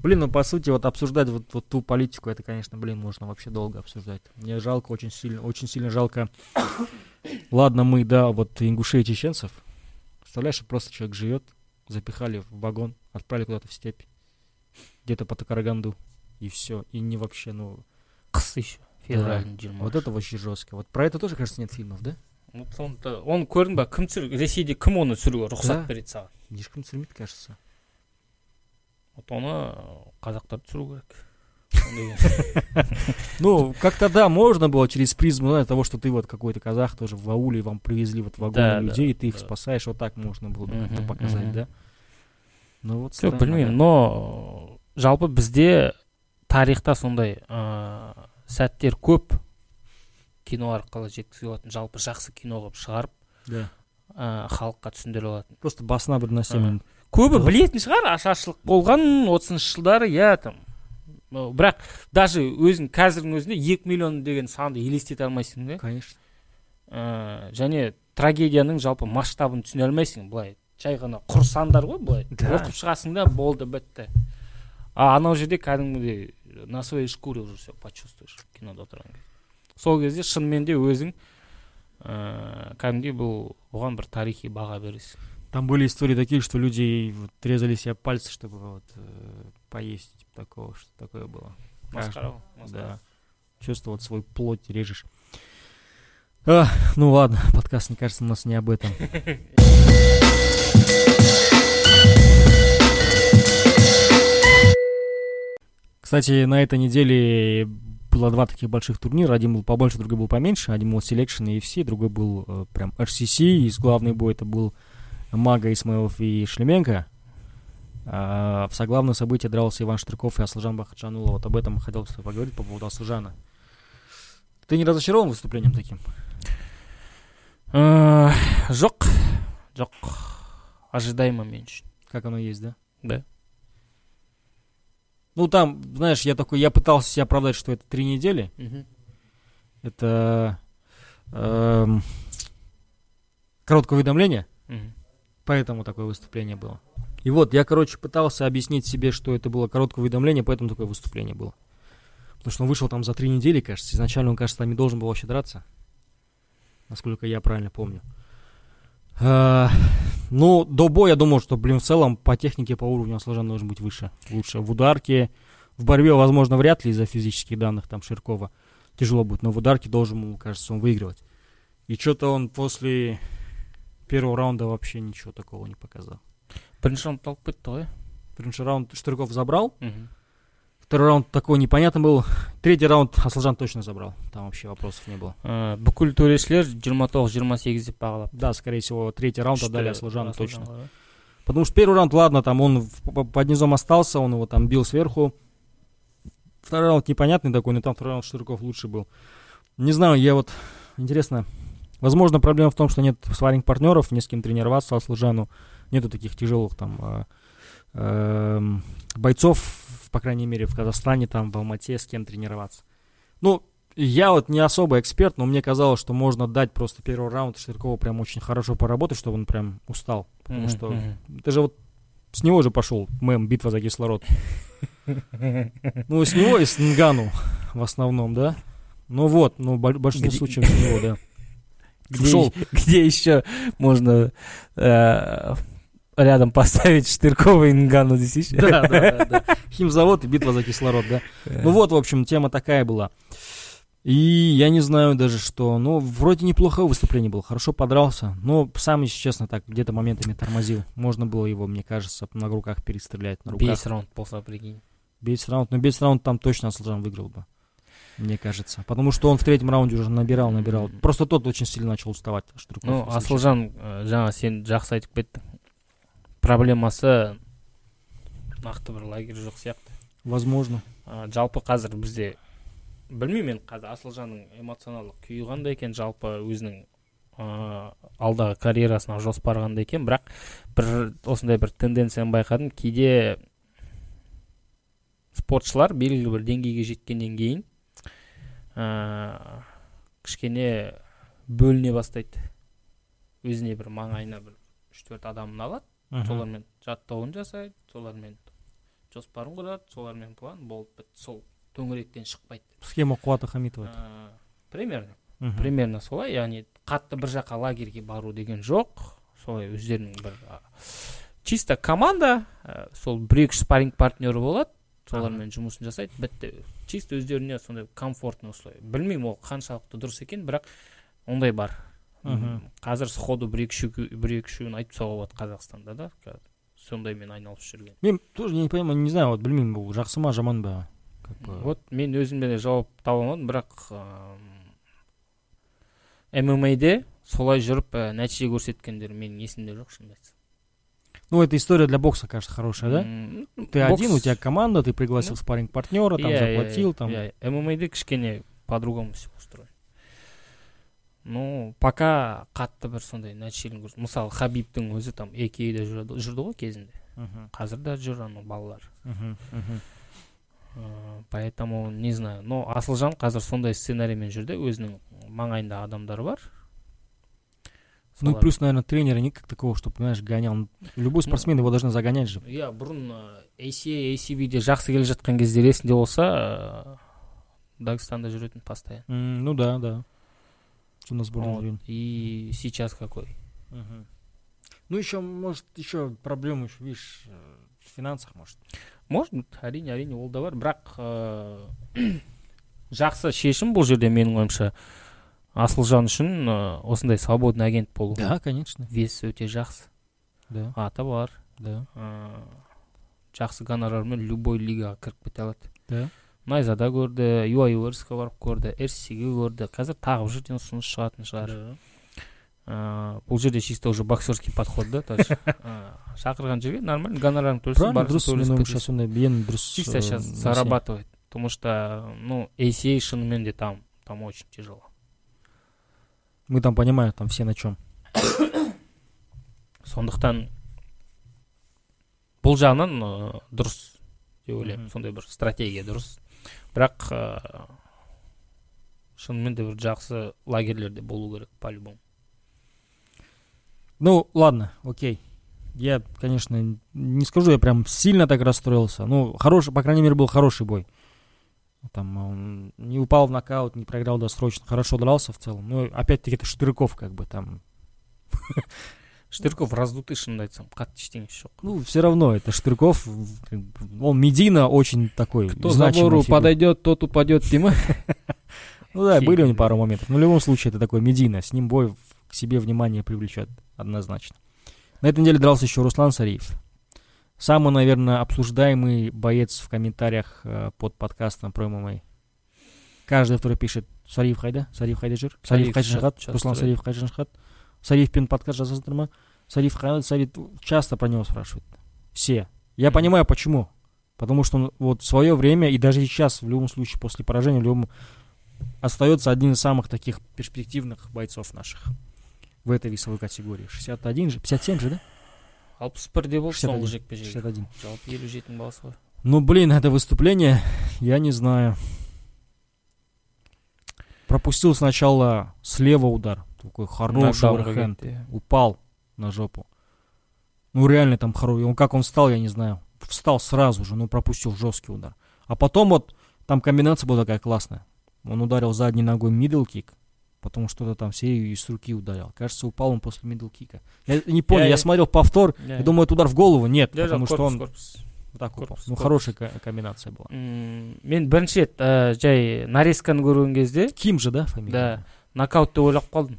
[SPEAKER 1] Блин, ну по сути, вот обсуждать вот, вот ту политику, это, конечно, блин, можно вообще долго обсуждать. Мне жалко, очень сильно, очень сильно жалко. Ладно, мы, да, вот ингушей и чеченцев. Представляешь, что просто человек живет, запихали в вагон, отправили куда-то в степь, где-то по Караганду, и все. И не вообще, ну,
[SPEAKER 2] қыс еще февральдың жиырма
[SPEAKER 1] вот это вообще жестко. Вот про это тоже, кажется, нет фильмов, да?
[SPEAKER 2] Вот сондықтан оны көрдің ба кім түсір ресейде кім оны түсіруге
[SPEAKER 1] Да.
[SPEAKER 2] рұқсат береді саған
[SPEAKER 1] Ешкім түсірмейді, кажется.
[SPEAKER 2] вот оны қазақтар түсіру керек
[SPEAKER 1] Ну, как-то да, можно было через призму того, что ты вот какой-то казах тоже в ауле, вам привезли вот
[SPEAKER 2] Да, да,
[SPEAKER 1] людей, и ты их
[SPEAKER 2] да.
[SPEAKER 1] спасаешь, вот так можно было бы как-то показать, да? Ну вот
[SPEAKER 2] жоқ білмеймін но жалпы бізде тарихта сондай ыыы сәттер көп кино арқылы жеткізе алатын жалпы жақсы кино қылып шығарып
[SPEAKER 1] Да.
[SPEAKER 2] ыыы халыққа түсіндіре алатын
[SPEAKER 1] Просто басына бір нәрсемен
[SPEAKER 2] көбі білетін шығар ашаршылық болған отызыншы жылдары иә там. Бірақ даже өзің қазірдің өзінде екі миллион деген санды елестете алмайсың да.
[SPEAKER 1] Конечно.
[SPEAKER 2] Ә, және трагедияның жалпы масштабын түсіне алмайсың былай. Жай ғана құр сандар ғой былай.
[SPEAKER 1] Да.
[SPEAKER 2] оқып шығасың да болды бітті. А анау жерде кәдімгідей на своей шкуре уже все почувствуешь кинода отырған кезде. Сол кезде шынымен де өзің ыыы кәдімгідей бұл оған бір тарихи баға бересің.
[SPEAKER 1] Там были истории такие, что люди вот резали себе пальцы, чтобы вот э, поесть, типа такого, что такое было.
[SPEAKER 2] масқара.
[SPEAKER 1] Да. Чувствовал вот свою плоть режешь. А, ну ладно, подкаст, мне кажется, у нас не об этом. Кстати, на этой неделе было два таких больших турнира. Один был побольше, другой был поменьше. Один был Selection и FC, другой был э, прям RCC. Из главный бой это был Мага Исмаилов и Шлеменко. А в соглавном событии дрался Иван Штырков и Аслжан Бахаджанула. Вот об этом хотел тобой поговорить по поводу Аслжана. Ты не разочарован выступлением таким?
[SPEAKER 2] Э, жоқ жоқ ожидаемо мен үшін
[SPEAKER 1] Как оно есть, да?
[SPEAKER 2] Да.
[SPEAKER 1] Ну, там, знаешь, я такой, я пытался себя оправдать, что это три недели. Это эм, короткое уведомление,
[SPEAKER 2] Мгм.
[SPEAKER 1] Поэтому такое выступление было. И вот, я, короче, пытался объяснить себе, что это было короткое уведомление, поэтому такое выступление было. Потому что он вышел там за три недели, кажется. Изначально он, кажется, там не должен был вообще драться. Насколько я правильно помню. А, ну, до боя я думал, что, блин, в целом по технике, по уровню Аслажан должен быть выше. Лучше. В ударке, в борьбе, возможно, вряд ли из-за физических данных там Ширкова. Тяжело будет, но в ударке должен, кажется, он выигрывать. И что-то он после первого раунда вообще ничего такого не показал.
[SPEAKER 2] бірінші раунд алып кетті ғой
[SPEAKER 1] Первый раунд Штырков забрал.
[SPEAKER 2] Мгм.
[SPEAKER 1] Второй раунд такой непонятный был. Третий раунд Аслжан точно забрал. Там вообще вопросов не было.
[SPEAKER 2] Ә, бүкіл төрешілер жиырма тоғыз жиырма сегіз деп бағалап
[SPEAKER 1] Да, скорее всего, третий раунд
[SPEAKER 2] Күшті
[SPEAKER 1] отдали Аслжану точно.
[SPEAKER 2] Аслжанға, да.
[SPEAKER 1] Потому что первый раунд, ладно, там он в- по- под низом остался, он его там бил сверху. Второй раунд непонятный такой, но там второй раунд Штырков лучше был. Не знаю, я вот... Интересно. Возможно, проблема в том, что нет сваринг партнеров, не с кем тренироваться Аслжану. Нету таких тяжелых там а, эм, бойцов, по крайней мере, в Казахстане, там, в Алмате, с кем тренироваться. Ну, я вот не особо эксперт, но мне казалось, что можно дать просто первый раунд Штыркову прям очень хорошо поработать, чтобы он прям устал. Потому
[SPEAKER 2] Мгм,
[SPEAKER 1] что это же вот с него же пошел мем «Битва за кислород». Ну, с него и с Нгану в основном, да? Ну вот, ну, в большинстве случаев с него, да.
[SPEAKER 2] Где, где еще можно э, рядом поставить Штыркова и Нгану
[SPEAKER 1] Да, да, да, да. Химзавод и битва за кислород, да. Ну вот, в общем, тема такая была. И я не знаю даже что. Ну, вроде неплохое выступление было, хорошо подрался. Но сам, если честно, так где-то моментами тормозил. Можно было его, мне кажется, на руках перестрелять. На руках.
[SPEAKER 2] бес раунд болса прикинь
[SPEAKER 1] Бейс раунд. Но бейс раунд там точно Аслжан выиграл бы. Мне кажется. Потому что он в третьем раунде уже набирал, набирал. Просто тот очень сильно начал уставать. Штырков,
[SPEAKER 2] ну асылжан ә, жаңа сен жақсы айтып кеттің проблемасы нақты бір лагерь жоқ сияқты
[SPEAKER 1] Возможно.
[SPEAKER 2] ә, жалпы қазір бізде білмеймін мен қазір асылжанның эмоционалдық күйі қандай екен жалпы өзінің ыыы алдағы карьерасына жоспары қандай екен бірақ бір осындай бір тенденцияны байқадым кейде спортшылар белгілі бір деңгейге жеткеннен кейін ыыы кішкене бөліне бастайды. Өзіне бір маңайына бір үш төрт адамын алады. Солармен жаттығуын жасайды солармен жоспарын құрады солармен план болып бітті. Сол төңіректен шықпайды.
[SPEAKER 1] Схема қуаты хамитова.
[SPEAKER 2] Ыыы примерно. Примерно солай. Яғни қатты бір жаққа лагерьге бару деген жоқ. Солай өздерінің бір чисто команда. Ә, сол бір екі үш спарринг партнері болады. Солармен жұмысын жасайды. Бітті. Чисто өздеріне сондай комфортно осылай білмеймін ол қаншалықты дұрыс екен бірақ ондай бар.
[SPEAKER 1] Мгм.
[SPEAKER 2] қазір сходу бір екі бір екі үшеуін айтып тастауға болады қазақстанда да сондаймен айналысып жүрген.
[SPEAKER 1] Мен тоже не понимаю не знаю вот білмеймін бұл жақсы ма жаман ба? Как бы.
[SPEAKER 2] Вот мен өзіме де жауап таба алмадым бірақ ммаде солай жүріп ә, нәтиже көрсеткендер менің есімде жоқ шынымды айтсам.
[SPEAKER 1] Ну это история для бокса кажется хорошая да? Ты
[SPEAKER 2] бокс-
[SPEAKER 1] один у тебя команда ты пригласил спарринг партнера там заплатил там.
[SPEAKER 2] ммаде кішкене по-другому все устроено ну пока қатты бір сондай нәтижелі мысалы хабибтің өзі там экиде жүрді, жүрді ғой кезінде.
[SPEAKER 1] Мгм,
[SPEAKER 2] қазір да жүр анау балалар.
[SPEAKER 1] Мгм, мгм.
[SPEAKER 2] Э, поэтому не знаю. Но асылжан қазір сондай сценариймен жүрді өзінің маңайында адамдары бар.
[SPEAKER 1] Ну и плюс наверное тренера нет как такого чтобы знаешь гонял. Любой спортсмен его должны загонять же.
[SPEAKER 2] иә бұрын ACA ACBде жақсы келе жатқан кездер есінде болса ә, дагестанда жүретін постоянно
[SPEAKER 1] ну да да. Что на сборной
[SPEAKER 2] Вот.
[SPEAKER 1] время.
[SPEAKER 2] и сейчас какой?
[SPEAKER 1] Мгм. ну еще может еще проблемы еще видишь э, в финансах может.
[SPEAKER 2] Может әрине әрине ол да бар бірақ ә, жақсы шешім бұл жерде менің ойымша. Асылжан үшін ә, осындай свободный агент болу
[SPEAKER 1] да конечно.
[SPEAKER 2] вес өте жақсы.
[SPEAKER 1] Да.
[SPEAKER 2] Аты бар.
[SPEAKER 1] Да.
[SPEAKER 2] Ә, жақсы гонорармен любой лигаға кіріп кете алады.
[SPEAKER 1] Да.
[SPEAKER 2] Найзада көрді юайверске барып көрді рсиге көрді. Қазір тағы бір жерден ұсыныс шығатын шығар.
[SPEAKER 1] Да.
[SPEAKER 2] ә, бұл жерде чисто уже боксерский подход да тоже Ә, шақырған жерге нормально гонорарын төлесін
[SPEAKER 1] дұрыс менің ойымша сондай ең дұрыс
[SPEAKER 2] чисто
[SPEAKER 1] э,
[SPEAKER 2] сейчас зарабатывает потому что ну ACA шынымен де там там очень тяжело.
[SPEAKER 1] мы там понимаем там все на чем
[SPEAKER 2] сондықтан бұл жағынан ә, дұрыс деп ойлаймын
[SPEAKER 1] Мгм.
[SPEAKER 2] сондай бір стратегия дұрыс бірақ ә, шынымен де бір жақсы лагерьлерде болу керек по любому
[SPEAKER 1] Ну, ладно, окей. Я, конечно, не скажу, я прям сильно так расстроился. Ну, хороший, по крайней мере, был хороший бой. Там он не упал в нокаут, не проиграл досрочно, хорошо дрался в целом. Ну, опять-таки, это Штырков, как бы там.
[SPEAKER 2] штырков раздутый қатты ештеңесі жоқ
[SPEAKER 1] Ну, все равно, это Штырков, как он Медина очень такой
[SPEAKER 2] кто забору подойдет тот упадет дей ма
[SPEAKER 1] Ну да, были у него пару моментов. Но в любом случае, это такой Медина. С ним бой к себе внимание привлечет однозначно. На этой неделе дрался еще Руслан Сариев. Самый, наверное, обсуждаемый боец в комментариях э, под подкастом про ММА. Каждый, второй пишет Сариев қайда? Сариев қайда жүр? Сариев
[SPEAKER 2] Сариев сейчас
[SPEAKER 1] Руслан. Сариев қайда шығады? Сариевпен подкаст жазасыздар ма? Сариев қайда? Сариев часто про него спрашивают. Все. Я
[SPEAKER 2] Мгм.
[SPEAKER 1] понимаю, почему. Потому что он вот в свое время, и даже сейчас, в любом случае, после поражения, в любом остается один из самых таких перспективных бойцов наших в этой весовой категории. 61 же, 57 же, да?
[SPEAKER 2] алпыс бірде болды
[SPEAKER 1] 61.
[SPEAKER 2] соңғы жекпе жегі
[SPEAKER 1] 61.
[SPEAKER 2] жалпы елу жетінің баласы ғой
[SPEAKER 1] Ну, блин, это выступление, я не знаю. Пропустил сначала слева удар, такой хороший
[SPEAKER 2] Нокдаунға
[SPEAKER 1] оверхенд.
[SPEAKER 2] кетті, иә.
[SPEAKER 1] упал на жопу. Ну, реально там хороший. Он как он встал, я не знаю. Встал сразу же, но пропустил жесткий удар. А потом вот там комбинация была такая классная. Он ударил задней ногой мидл кик, потом что-то там серию из руки ударил. Кажется, упал он после мидл кика. Я не понял,
[SPEAKER 2] Я-
[SPEAKER 1] я смотрел повтор,
[SPEAKER 2] Иә,
[SPEAKER 1] я думаю, это удар в голову. Нет,
[SPEAKER 2] иә,
[SPEAKER 1] потому
[SPEAKER 2] жоқ,
[SPEAKER 1] что
[SPEAKER 2] корпус,
[SPEAKER 1] он
[SPEAKER 2] корпус.
[SPEAKER 1] вот так упал.
[SPEAKER 2] корпус,
[SPEAKER 1] Ну,
[SPEAKER 2] корпус.
[SPEAKER 1] хорошая ко- комбинация была.
[SPEAKER 2] М, мен бірінші рет ә, жай нарезканы көрген кезде
[SPEAKER 1] Ким же, да, фамилия?
[SPEAKER 2] да нокаут деп ойлап қалдым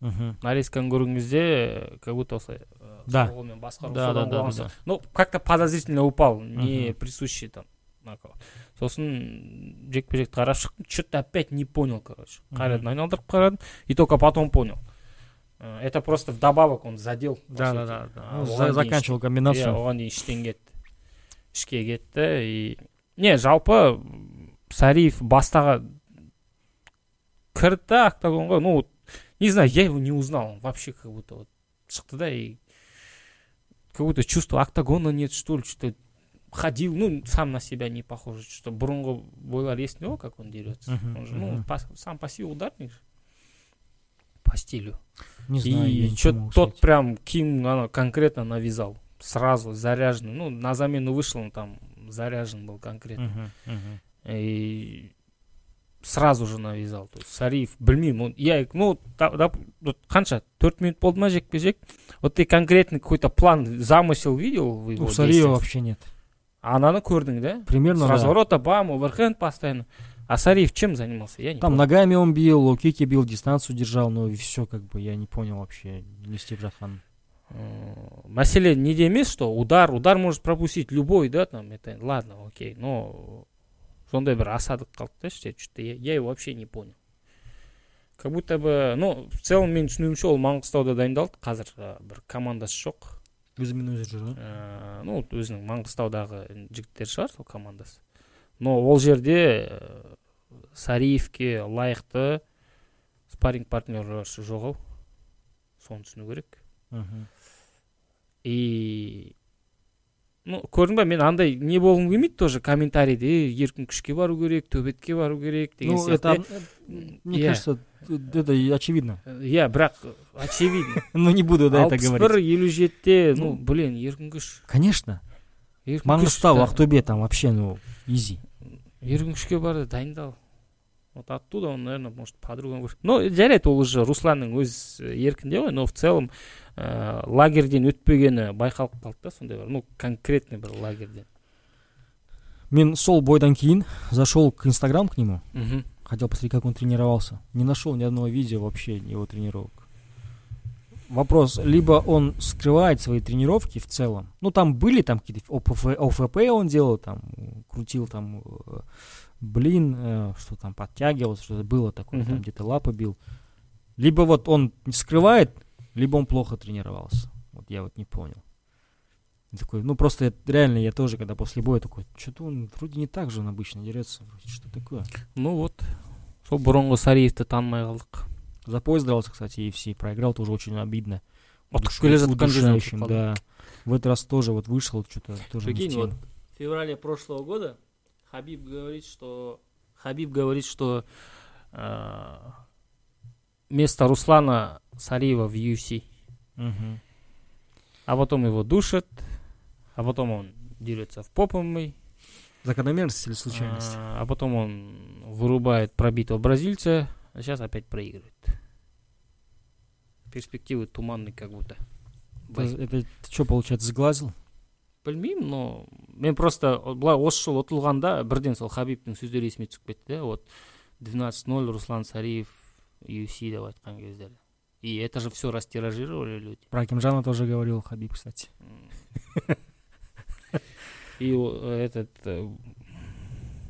[SPEAKER 1] Мгм.
[SPEAKER 2] нарезканы көрген кезде как будто осылай ә,
[SPEAKER 1] Да.
[SPEAKER 2] сол қолмен басқару
[SPEAKER 1] Да,
[SPEAKER 2] содан
[SPEAKER 1] да, да,
[SPEAKER 2] болған
[SPEAKER 1] да,
[SPEAKER 2] сияқты. ну как то подозрительно упал не
[SPEAKER 1] Мгм.
[SPEAKER 2] присущий там нокаут сосын жекпе жекті қарап шықтым че то опять не понял короче
[SPEAKER 1] Мгм.
[SPEAKER 2] қайрадан айналдырып қарадым и только потом понял Ә, это просто вдобавок он задел по
[SPEAKER 1] Да,
[SPEAKER 2] сути.
[SPEAKER 1] да, да. да.
[SPEAKER 2] А,
[SPEAKER 1] Ну,
[SPEAKER 2] оған
[SPEAKER 1] за-
[SPEAKER 2] дейін
[SPEAKER 1] заканчивал
[SPEAKER 2] иә
[SPEAKER 1] комбинацию.
[SPEAKER 2] оған дейін іштен кетті ішке кетті и не жалпы сариев бастағы кірді да октагонға ну вот не знаю я его не узнал он вообще как будто вот шықты да и как будто чувство октагона нет что ли что то ходил ну сам на себя не похож что бұрынғы бойлар есінде ғой как он дерется
[SPEAKER 1] Мгм,
[SPEAKER 2] он же ну
[SPEAKER 1] мгм.
[SPEAKER 2] по- сам по себе ударник же по стилю
[SPEAKER 1] Не знаю, я
[SPEAKER 2] и
[SPEAKER 1] ничего
[SPEAKER 2] что
[SPEAKER 1] не могу
[SPEAKER 2] тот
[SPEAKER 1] сказать.
[SPEAKER 2] прям Ким она конкретно навязал сразу заряженный ну на замену вышел он там заряжен был конкретно
[SPEAKER 1] Мгм, мгм.
[SPEAKER 2] и сразу же навязал то есть сариев білмеймін он- я ну да- да- вот қанша төрт минут болды ма жекпе жек вот ты конкретный какой то план замысел видел в его
[SPEAKER 1] У Сариева
[SPEAKER 2] действиях?
[SPEAKER 1] вообще нет.
[SPEAKER 2] ананы көрдің да
[SPEAKER 1] Примерно,
[SPEAKER 2] с
[SPEAKER 1] да.
[SPEAKER 2] разворота бам оверхенд постоянно а сариев чем занимался я не
[SPEAKER 1] Там
[SPEAKER 2] понял.
[SPEAKER 1] ногами он бил, лоу-кики бил, дистанцию держал, но и все, как бы, я не понял вообще, Листеп Жатхан.
[SPEAKER 2] Э, мәселе неде емес что удар удар может пропустить любой да там это ладно окей но сондай бір асадық қалды да іште что то я, я его вообще не понял как будто бы ну в целом менің түсінуімше ол маңғыстауда дайындалды қазір ә, бір командасы жоқ
[SPEAKER 1] Өзімен өзі жүр,
[SPEAKER 2] Ә, ну вот өзінің маңғыстаудағы жігіттер шығар сол командасы. Но ол жерде ә, сариевке лайықты спарринг партнері жоқ ау. Соны түсіну керек.
[SPEAKER 1] Мгм.
[SPEAKER 2] и ну көрдің ба мен андай не болғым келмейді тоже комментарийде «Ей, еркін күшке бару керек төбетке бару керек деген
[SPEAKER 1] Ну,
[SPEAKER 2] сияқты
[SPEAKER 1] это, мне
[SPEAKER 2] Иә.
[SPEAKER 1] кажется, это очевидно.
[SPEAKER 2] иә бірақ очевидно
[SPEAKER 1] Но не буду, да, это
[SPEAKER 2] алпыс бір
[SPEAKER 1] говорить.
[SPEAKER 2] елу жетіде ну
[SPEAKER 1] Ну,
[SPEAKER 2] блин еркін күш
[SPEAKER 1] Конечно. Маңғыстау, Ақтөбе там вообще, ну, изи.
[SPEAKER 2] еркін күшке барды дайындал вот оттуда он наверное может по другому ну жарайды ол уже русланның өз еркінде ғой но в целом ә, лагерьден өтпегені байқалып қалды да сондай бір ну конкретный бір лагерьден
[SPEAKER 1] Мен сол бойдан кейін зашел к Инстаграм к нему,
[SPEAKER 2] мхм
[SPEAKER 1] хотел посмотреть, как он тренировался. Не нашел ни одного видео вообще его тренировок. Вопрос, либо он скрывает свои тренировки в целом. Ну, там были там какие-то ОПФ, ОФП он делал, там, э, крутил там, э, блин, э, что там, подтягивался, что-то было такое,
[SPEAKER 2] Мгм.
[SPEAKER 1] там где-то лапы бил. Либо вот он скрывает, либо он плохо тренировался. Вот я вот не понял. И такой, ну просто я- реально я тоже, когда после боя такой, что-то он вроде не так же он обычно дерется, вроде что такое.
[SPEAKER 2] ну вот сол бұрынғы сариевті танымай қалдық
[SPEAKER 1] За пояс дрался, кстати, и все проиграл, тоже очень обидно.
[SPEAKER 2] ұтып келе жатқан
[SPEAKER 1] да. В этот раз тоже вот вышел, что-то тоже
[SPEAKER 2] Прикинь, вот в феврале прошлого года Хабиб говорит, что Хабиб говорит, что э, место Руслана Сариева в UFC,
[SPEAKER 1] Мгм.
[SPEAKER 2] а потом его душат, а потом он дерется в попомый,
[SPEAKER 1] Закономерность или случайность?
[SPEAKER 2] а, а потом он вырубает пробитого бразильца, а сейчас опять проигрывает. Перспективы туманные как будто.
[SPEAKER 1] Это, это что, получается, сглазил?
[SPEAKER 2] білмеймін но мен просто былай осы жолы ұтылғанда бірден сол хабибтің сөздері есіме түсіп кетті да вот 12-0 руслан сариев UFC деп айтқан кездері и это же все растиражировали люди
[SPEAKER 1] Про Кимжана тоже говорил Хабиб, кстати.
[SPEAKER 2] и о, этот э,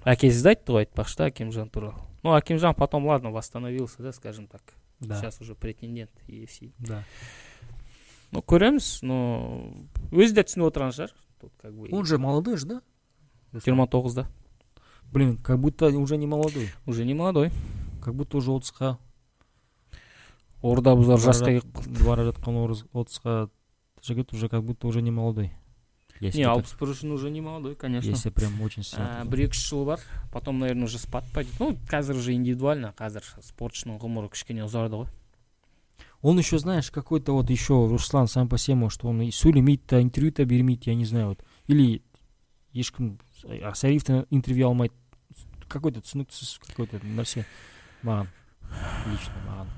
[SPEAKER 2] әкесі де айтты ғой айтпақшы да акимжан туралы ну акимжан потом ладно восстановился да скажем так
[SPEAKER 1] Да.
[SPEAKER 2] сейчас уже претендент UFC
[SPEAKER 1] Да.
[SPEAKER 2] Ну көреміз но өзі де түсініп отырған шығар тут как бы
[SPEAKER 1] Он же молодой же, да?
[SPEAKER 2] жиырма тоғызда
[SPEAKER 1] Блин, как будто уже не молодой.
[SPEAKER 2] уже не молодой
[SPEAKER 1] Как будто уже отысқа
[SPEAKER 2] орда бұзар жасқа
[SPEAKER 1] бара жатқан отысқа жігіт уже как будто уже не молодой.
[SPEAKER 2] Не алпыс бір үшін уже не молодой конечно
[SPEAKER 1] если прям очень сильно.
[SPEAKER 2] бір екі үш жыл бар потом наверное уже спад пойдет ну қазір уже индивидуально қазір спортшының ғұмыры кішкене ұзарды ғой
[SPEAKER 1] Он еще, знаешь, какой-то вот еще Руслан сам по себе, может, он и сөйлемейді интервью-то бермейді, я не знаю, вот. Или ешкім Асариевтен интервью алмайды. Какой-то түсініксіз какой-то нәрсе маған лично маған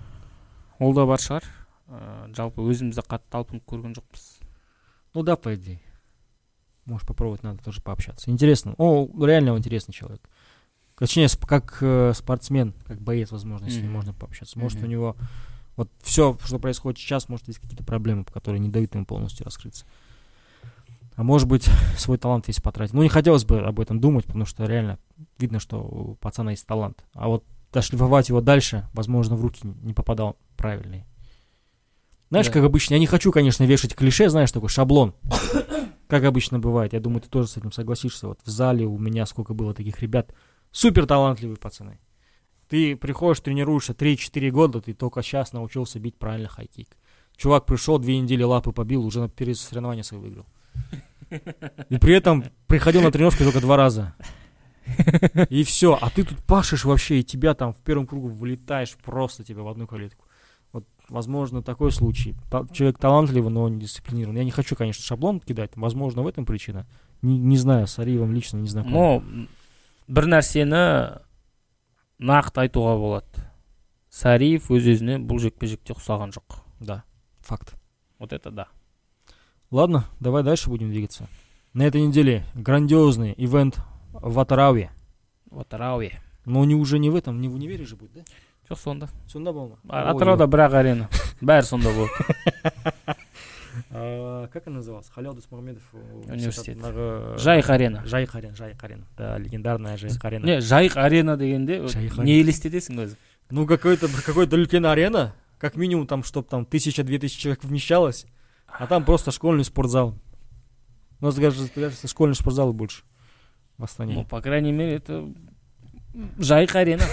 [SPEAKER 2] ол да бар шығар ә, жалпы өзіміз де қатты талпынып көрген жоқпыз
[SPEAKER 1] ну да по идее может попробовать надо тоже пообщаться интересно о реально он интересный человек точнее сп- как э, спортсмен как боец возможно с ним
[SPEAKER 2] Мгм.
[SPEAKER 1] можно пообщаться может
[SPEAKER 2] Мгм.
[SPEAKER 1] у него вот все что происходит сейчас может есть какие-то проблемы которые не дают ему полностью раскрыться а может быть свой талант весь потратить ну не хотелось бы об этом думать потому что реально видно что у пацана есть талант а вот дошлифовать его дальше возможно в руки не попадал правильный знаешь,
[SPEAKER 2] Да.
[SPEAKER 1] как обычно, я не хочу, конечно, вешать клише, знаешь, такой шаблон. Как обычно бывает. Я думаю, ты тоже с этим согласишься. Вот в зале у меня сколько было таких ребят. Супер талантливые пацаны. Ты приходишь, тренируешься 3-4 года, ты только сейчас научился бить правильно хайкик. Чувак пришел, две недели лапы побил, уже на перед соревнования свои выиграл. И при этом приходил на тренировки только два раза. И все. А ты тут пашешь вообще, и тебя там в первом кругу вылетаешь просто тебя в одну калитку. Вот, возможно, такой случай. Человек талантливый, но не дисциплинирован. Я не хочу, конечно, шаблон кидать. Возможно, в этом причина. Не, не знаю, с Ариевым лично не знаком.
[SPEAKER 2] но бір нәрсені нақты айтуға болады сариев өз өзіне бұл жекпе жекте ұқсаған жоқ
[SPEAKER 1] Да, факт.
[SPEAKER 2] вот это да
[SPEAKER 1] Ладно, давай дальше будем двигаться. На этой неделе грандиозный ивент в Атарауе.
[SPEAKER 2] атырауе
[SPEAKER 1] Но не уже не в этом, не в универе же будет, да?
[SPEAKER 2] жоқ сонда
[SPEAKER 1] Сонда болма.
[SPEAKER 2] А- атырауда бір ақ арена бәрі сонда болады
[SPEAKER 1] А, как она называлась? Халел Дусмагомедов
[SPEAKER 2] Университет.
[SPEAKER 1] университет.
[SPEAKER 2] жайық арена
[SPEAKER 1] Жайық арена, Жайық арена. Да, легендарная Жайық арена.
[SPEAKER 2] не жайық арена дегенде не елестетесің өзі
[SPEAKER 1] Ну, какой-то какой-то үлкен арена, как минимум там, чтоб там тысяча-две тысячи человек вмещалось, а там просто школьный спортзал. У нас, кажется, школьный спортзал больше в Астане.
[SPEAKER 2] ну по крайней мере это жайық арена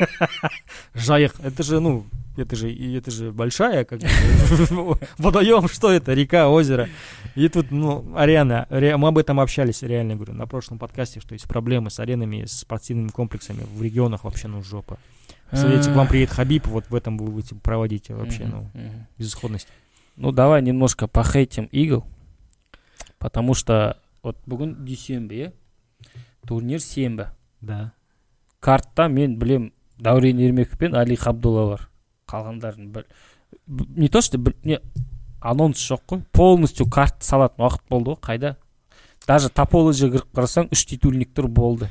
[SPEAKER 1] Жайық, это же, ну, это же, и это же большая, как бы, водоем, что это, река, озеро. И тут, ну, арена, ре- мы об этом общались, реально говорю, на прошлом подкасте, что есть проблемы с аренами, с спортивными комплексами в регионах вообще, ну, жопа. Представляете, к вам приедет Хабиб, вот в этом вы будете проводить вообще,
[SPEAKER 2] Мгм,
[SPEAKER 1] ну,
[SPEAKER 2] мгм.
[SPEAKER 1] безысходность.
[SPEAKER 2] ну давай немножко похейтим игл потому что вот бүгін дүйсенбі иә турнир сенбі
[SPEAKER 1] Да.
[SPEAKER 2] картта мен білем дәурен ермеков пен али қабдолла бар қалғандарын бір б- не то что бір- не анонс жоқ қой полностью картты салатын уақыт болды ғой қайда даже топология кіріп қарасаң үш титульник тұр болды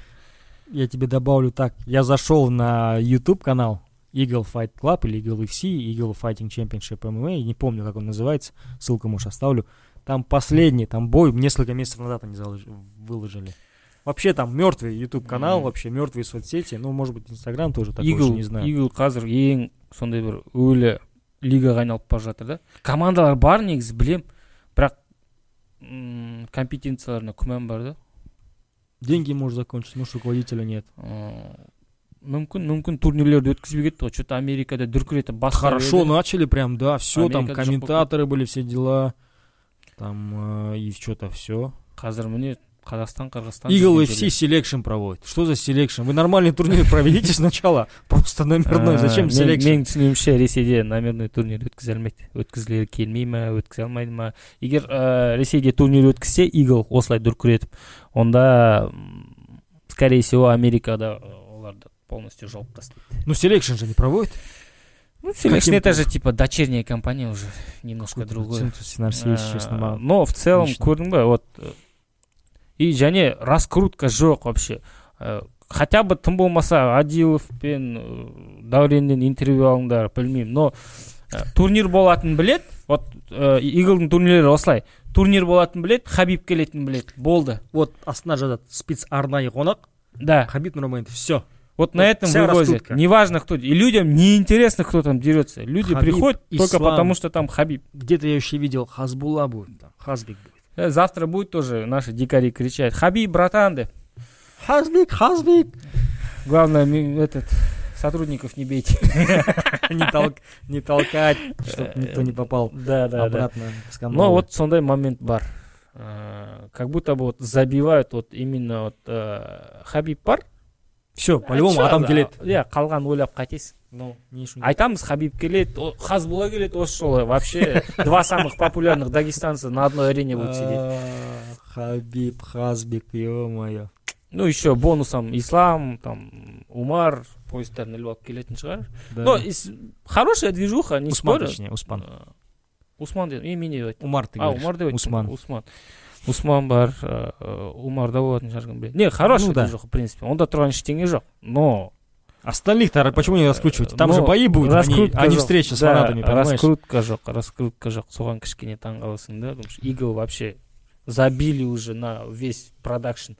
[SPEAKER 1] Я тебе добавлю так. Я зашел на YouTube канал Eagle Fight Club или Eagle FC, Eagle Fighting Championship MMA, не помню, как он называется, ссылку, может, оставлю. Там последний, там бой несколько месяцев назад они залож- выложили. Вообще там мертвый YouTube канал,
[SPEAKER 2] Мгм.
[SPEAKER 1] вообще мертвые соцсети, ну, может быть, Инстаграм тоже такой же,
[SPEAKER 2] игл
[SPEAKER 1] не знаю.
[SPEAKER 2] игл қазір ең сондай бір өлі лигаға айналып бара жатыр да командалар бар негізі білем бірақ м, компетенцияларына күмән бар да
[SPEAKER 1] Деньги может закончить, может, руководителя нет.
[SPEAKER 2] М, мүмкін мүмкін турнирлерді өткізбей кетті ғой че то америкада дүркіретіп бастап
[SPEAKER 1] Хорошо
[SPEAKER 2] еді.
[SPEAKER 1] начали прям, да, все, там
[SPEAKER 2] Америка же
[SPEAKER 1] комментаторы были, все дела, там, э, и что-то все.
[SPEAKER 2] қазір міне қазақстан қырғызстан
[SPEAKER 1] Eagle
[SPEAKER 2] жүрген
[SPEAKER 1] FC селекшн проводит. Что за селекшн? Вы нормальный турнир проведите сначала. Просто номерной.
[SPEAKER 2] Ә,
[SPEAKER 1] Зачем
[SPEAKER 2] мен-
[SPEAKER 1] селекшн?
[SPEAKER 2] менің түсінуімше ресейде номерной турнир өткізе алмайды өткізгілері келмей ма өткізе алмайды ма егер ә, ресейде турнир өткізсе игл осылай дүркіретіп онда м, скорее всего америкада ә, оларды полностью жауып тастайды
[SPEAKER 1] Ну селекшн же не проводит.
[SPEAKER 2] ну селекшн это
[SPEAKER 1] Каким-
[SPEAKER 2] же типа дочерняя компания уже немножко другое
[SPEAKER 1] Нарсей,
[SPEAKER 2] Ә,
[SPEAKER 1] честно, мало.
[SPEAKER 2] но в целом
[SPEAKER 1] Лично.
[SPEAKER 2] көрдің ба вот ә, и және раскрутка жоқ вообще Ә, хотя бы тым болмаса адилов пен ә, дәуреннен интервью алыңдар білмеймін но ә, турнир болатынын білет вот ә, иглдың турнирлері осылай турнир болатынын білет хабиб келетінін білет болды
[SPEAKER 1] Вот Астана жазады спец арнайы қонақ
[SPEAKER 2] да
[SPEAKER 1] Хабиб Нурмагомедов. Все.
[SPEAKER 2] вот на
[SPEAKER 1] Вот
[SPEAKER 2] этом
[SPEAKER 1] вся
[SPEAKER 2] вывозят
[SPEAKER 1] раскрутка.
[SPEAKER 2] неважно кто и людям неинтересно кто там дерется люди
[SPEAKER 1] Хабиб,
[SPEAKER 2] приходят только
[SPEAKER 1] Ислам.
[SPEAKER 2] потому что там хабиб
[SPEAKER 1] Где-то я еще видел Хазбула будет. Там. Хазбик будет.
[SPEAKER 2] Э, завтра будет тоже наши дикари кричать хабиб братан деп
[SPEAKER 1] Хазбик, Хазбик.
[SPEAKER 2] Главное, этот сотрудников не бейте.
[SPEAKER 1] Не, толк- не толкать, чтобы никто не попал
[SPEAKER 2] Да, да, да.
[SPEAKER 1] обратно.
[SPEAKER 2] Но вот сондай момент бар. Э, Как будто бы вот забивают вот именно вот э, Хабиб бар.
[SPEAKER 1] все, по-любому адам келеді.
[SPEAKER 2] Иә, қалған ойлап қайтесің.
[SPEAKER 1] Ну, не шу-
[SPEAKER 2] Айтамыз, Хабиб келеді, Хазбула келеді осы жолы. Вообще, два самых популярных дагестанца на одной арене будут сидеть.
[SPEAKER 1] Хабиб, Хазбик, ё-моё.
[SPEAKER 2] Ну, еще бонусом Ислам, там, Умар, поездарына іліп алып келетін шығар.
[SPEAKER 1] Да.
[SPEAKER 2] Но хорошая движуха, не
[SPEAKER 1] Усман,
[SPEAKER 2] спорю.
[SPEAKER 1] точнее, Успан.
[SPEAKER 2] Э, Усман деп, мен не деп айттым.
[SPEAKER 1] Умар
[SPEAKER 2] А. Умар деп айттым.
[SPEAKER 1] Усман.
[SPEAKER 2] Усман. Усман бар, э, э, Умарда болатын шығар кім біледі. Не,
[SPEAKER 1] да.
[SPEAKER 2] движуха, в принципе. Онда тұрған ештеңе жоқ. Но
[SPEAKER 1] Остальных-то почему не раскручиваете? Там
[SPEAKER 2] Ну,
[SPEAKER 1] же бои будут, а
[SPEAKER 2] раскрутка
[SPEAKER 1] а не встреча с
[SPEAKER 2] Да,
[SPEAKER 1] фанатами, понимаешь?
[SPEAKER 2] раскрутка жоқ, раскрутка жоқ. Соған кішкене таң қаласың да. Потому что Игл вообще забили уже на весь продакшн.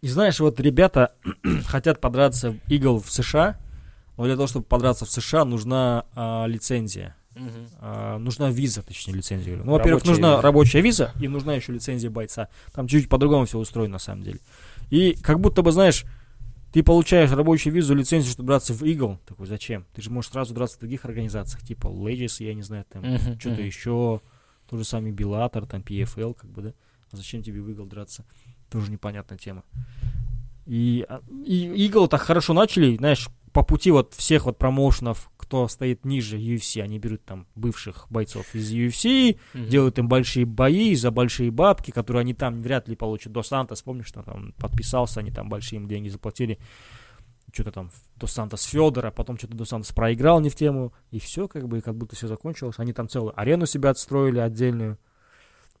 [SPEAKER 1] И знаешь, вот ребята хотят подраться в Игл в США, но для того, чтобы подраться в США, нужна а, лицензия. А, нужна виза, точнее, лицензия. Ну, во-первых, нужна
[SPEAKER 2] виза.
[SPEAKER 1] рабочая виза и нужна еще лицензия бойца. Там чуть-чуть по-другому все устроено, на самом деле. И как будто бы, знаешь, Ты получаешь рабочую визу, лицензию, чтобы драться в Eagle. Такой, зачем? Ты же можешь сразу драться в других организациях, типа Legis, я не знаю, там,
[SPEAKER 2] Мгм,
[SPEAKER 1] что-то
[SPEAKER 2] мгм.
[SPEAKER 1] еще, тот же самый Bellator, там, PFL, как бы, да? А зачем тебе в Eagle драться? Тоже непонятная тема. И, а, и Eagle так хорошо начали, знаешь, по пути вот всех вот промоушенов, кто стоит ниже UFC, они берут там бывших бойцов из UFC,
[SPEAKER 2] Мгм.
[SPEAKER 1] делают им большие бои за большие бабки, которые они там вряд ли получат. До Сантос, помнишь, что там подписался, они там большие им деньги заплатили. Что-то там До Сантос Федора, потом что-то До Сантос проиграл не в тему, и все, как бы, и как будто все закончилось. Они там целую арену себя отстроили отдельную.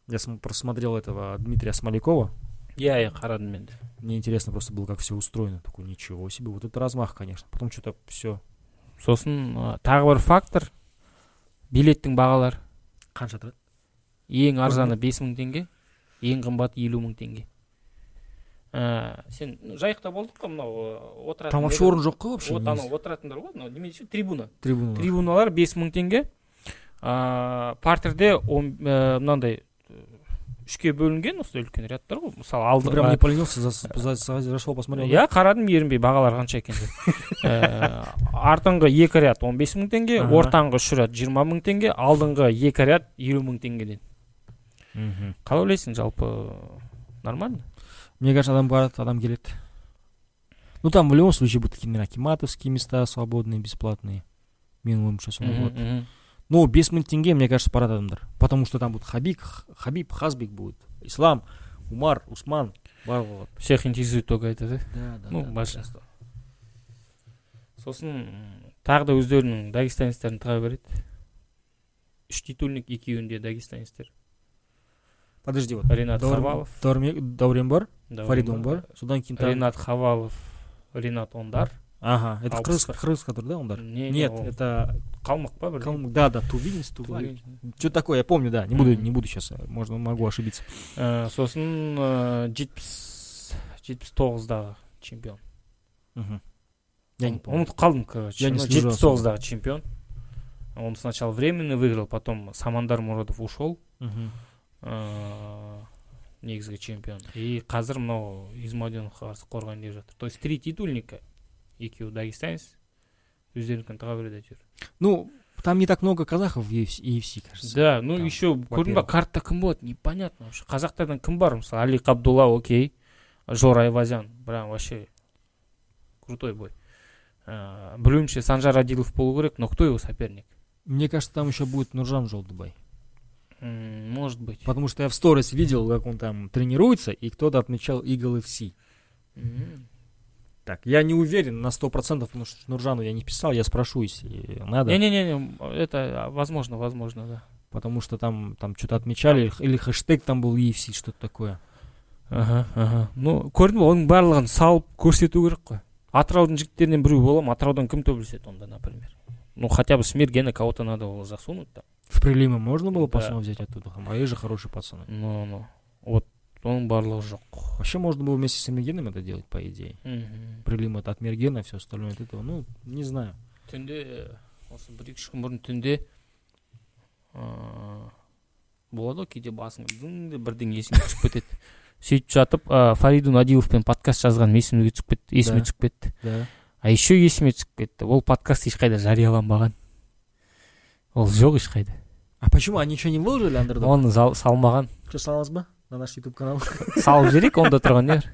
[SPEAKER 1] Я см- просмотрел этого Дмитрия Смолякова.
[SPEAKER 2] қарадым мен де
[SPEAKER 1] Мне интересно просто было, как все устроено. Такой, ничего себе, вот это размах, конечно. Потом что-то все.
[SPEAKER 2] Сосын ы, тағы бір фактор. Билеттің бағалары.
[SPEAKER 1] Қанша тұрады?
[SPEAKER 2] ең арзаны бес мың теңге ең қымбаты елу мың теңге. Ә, сен жайықта болдық қой мынау отыратын
[SPEAKER 1] Там вообще
[SPEAKER 2] нелер-
[SPEAKER 1] орын жоқ қой вообще.
[SPEAKER 2] вот анау отыратындар ғой мынау неме десе трибуна.
[SPEAKER 1] Трибуналар.
[SPEAKER 2] бес мың теңге. Ыыы партерде ә, мынандай ә, үшке бөлінген осылай үлкен рядтар ғой мысалы
[SPEAKER 1] Ты прям
[SPEAKER 2] алды
[SPEAKER 1] не поленился, за- за- за- зашел, посмотрел.
[SPEAKER 2] иә қарадым ерінбей бағалар қанша екен деп Ә, артыңғы екі ряд он бес мың теңге ортаңғы үш ряд жиырма мың теңге алдыңғы екі ряд елу мың теңгеден
[SPEAKER 1] Мгм.
[SPEAKER 2] қалай ойлайсың жалпы нормально
[SPEAKER 1] Мне кажется, адам барат, адам келет. Ну, там в любом случае будут какие-то акиматовские места свободные, бесплатные. Минимум сейчас он вот.
[SPEAKER 2] Мгм.
[SPEAKER 1] Ну, без мың тенге, мне кажется, барат адамдар. Потому что там будет Хабиб, Х- Хабиб, Хазбик будет. Ислам, Умар, Усман. барлығы вот.
[SPEAKER 2] всех интересует только это да
[SPEAKER 1] Да, да,
[SPEAKER 2] ну
[SPEAKER 1] да,
[SPEAKER 2] большинство сосын тағы да өздерінің дагестанецтерін таға береді үш титульник екеуінде дагестанецтер
[SPEAKER 1] Подожди, вот.
[SPEAKER 2] ренат
[SPEAKER 1] Даурен-
[SPEAKER 2] хавалов
[SPEAKER 1] Даурен бар, Фарид бар, содан кейін
[SPEAKER 2] ренат хавалов ренат ондар
[SPEAKER 1] Ага, это
[SPEAKER 2] Алпыс
[SPEAKER 1] Крыс,
[SPEAKER 2] бір.
[SPEAKER 1] Крыс, который, да, он дар?
[SPEAKER 2] Не, не,
[SPEAKER 1] Нет,
[SPEAKER 2] ол
[SPEAKER 1] это...
[SPEAKER 2] қалмақ па бір
[SPEAKER 1] Калм- Да, да, Тувинец, Туваль. Что такое, я помню, да. Не буду,
[SPEAKER 2] Мгм.
[SPEAKER 1] не буду сейчас, можно, могу ошибиться.
[SPEAKER 2] Ә, сосын ә, жетпіс жетпіс тоғыздағы чемпион
[SPEAKER 1] Мгм. Я не
[SPEAKER 2] Ұмыт-
[SPEAKER 1] помню.
[SPEAKER 2] ұмытып қалдым короче
[SPEAKER 1] Я не
[SPEAKER 2] Ну,
[SPEAKER 1] слежу
[SPEAKER 2] жетпіс
[SPEAKER 1] особо.
[SPEAKER 2] тоғыздағы чемпион он сначала временно выиграл потом самандар мурадов ушел
[SPEAKER 1] Мгм.
[SPEAKER 2] ыыы негізгі чемпион и қазір мынау измаденовқа қарсы қорғайын деп жатыр то есть три титульника екеуі дагестанец өздерінікін таға береді әйтеуір
[SPEAKER 1] Ну, там не так много казахов в UFC, UFC, кажется.
[SPEAKER 2] да ну
[SPEAKER 1] Там,
[SPEAKER 2] еще көрдің ба
[SPEAKER 1] во-первых.
[SPEAKER 2] картта кім болады непонятно вообще қазақтардан кім бар мысалы али қабдулла окей жора айвазян прям вообще крутой бой ыыы білуімше санжар адилов болу керек но кто его соперник
[SPEAKER 1] Мне кажется, там еще будет Нуржан Жолдубай.
[SPEAKER 2] М, может быть
[SPEAKER 1] Потому что я в сторис видел, как он там тренируется, и кто-то отмечал Eagle FC.
[SPEAKER 2] М.
[SPEAKER 1] Так, я не уверен на 100%, потому что Нуржану я не писал, я спрошу, если надо.
[SPEAKER 2] Не-не-не, это а, возможно, возможно, да.
[SPEAKER 1] Потому что там, там что-то отмечали, или хэштег там был UFC, что-то такое.
[SPEAKER 2] аха аха ну көрдің ба оның барлығын салып көрсету керек қой атыраудың жігіттерінен біреу бола ма атыраудан кім төбелеседі онда например ну хотя бы смергена кого то надо было засунуть там
[SPEAKER 1] В прилимы можно было
[SPEAKER 2] Да.
[SPEAKER 1] пацанов взять оттуда? Там, а есть же хорошие пацаны.
[SPEAKER 2] ну ну вот оның барлығы жоқ
[SPEAKER 1] Вообще можно было вместе с Эмергеном это делать, по идее.
[SPEAKER 2] мхм
[SPEAKER 1] Прилим это от Мергена, все остальное от этого. Ну, не знаю.
[SPEAKER 2] түнде осы бір екі үш күн бұрын түнде ыыы болады ғой кейде басыңа дың бірдеңе есіңе түсіп кетеді сөйтіп жатып ә, фаридун адиловпен подкаст жазғаным есіме түсіп кетті есіме түсіп кетті
[SPEAKER 1] Да.
[SPEAKER 2] а еще есіме түсіп кетті ол подкаст ешқайда жарияланбаған ол жоқ ешқайда
[SPEAKER 1] А почему они еще не выложили андердог?
[SPEAKER 2] оны салмаған
[SPEAKER 1] Что, саламыз ба? На наш YouTube канал.
[SPEAKER 2] салып жіберейік онда тұрған не бар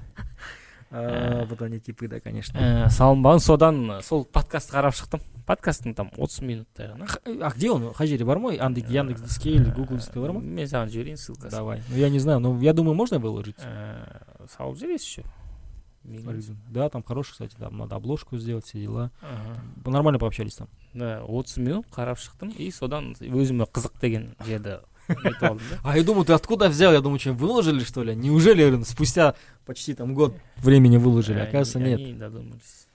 [SPEAKER 1] А, Вот они типы, да, конечно.
[SPEAKER 2] ә, салынбаған содан сол подкастты қарап шықтым подкасттың там отыз минуттай ғана
[SPEAKER 1] Х- А где он? Хажири Бармой? Андек, Яндекс Диске или Google Диске бар ма?
[SPEAKER 2] мен саған жіберейін ссылкасын
[SPEAKER 1] Давай. Ну, я не знаю, но я думаю, можно выложить.
[SPEAKER 2] Салып жібересіз еще.
[SPEAKER 1] Да, там хороший, кстати, там надо обложку сделать, все дела. Нормально пообщались там.
[SPEAKER 2] да отыз минут қарап шықтым и содан өзіме қызық деген жерді нетіп алдым да
[SPEAKER 1] А я думаю, ты откуда взял? Я думаю, что выложили, что ли? Неужели я говорю, спустя почти там год времени выложили?
[SPEAKER 2] Э,
[SPEAKER 1] Оказывается,
[SPEAKER 2] они-
[SPEAKER 1] нет.
[SPEAKER 2] они додумались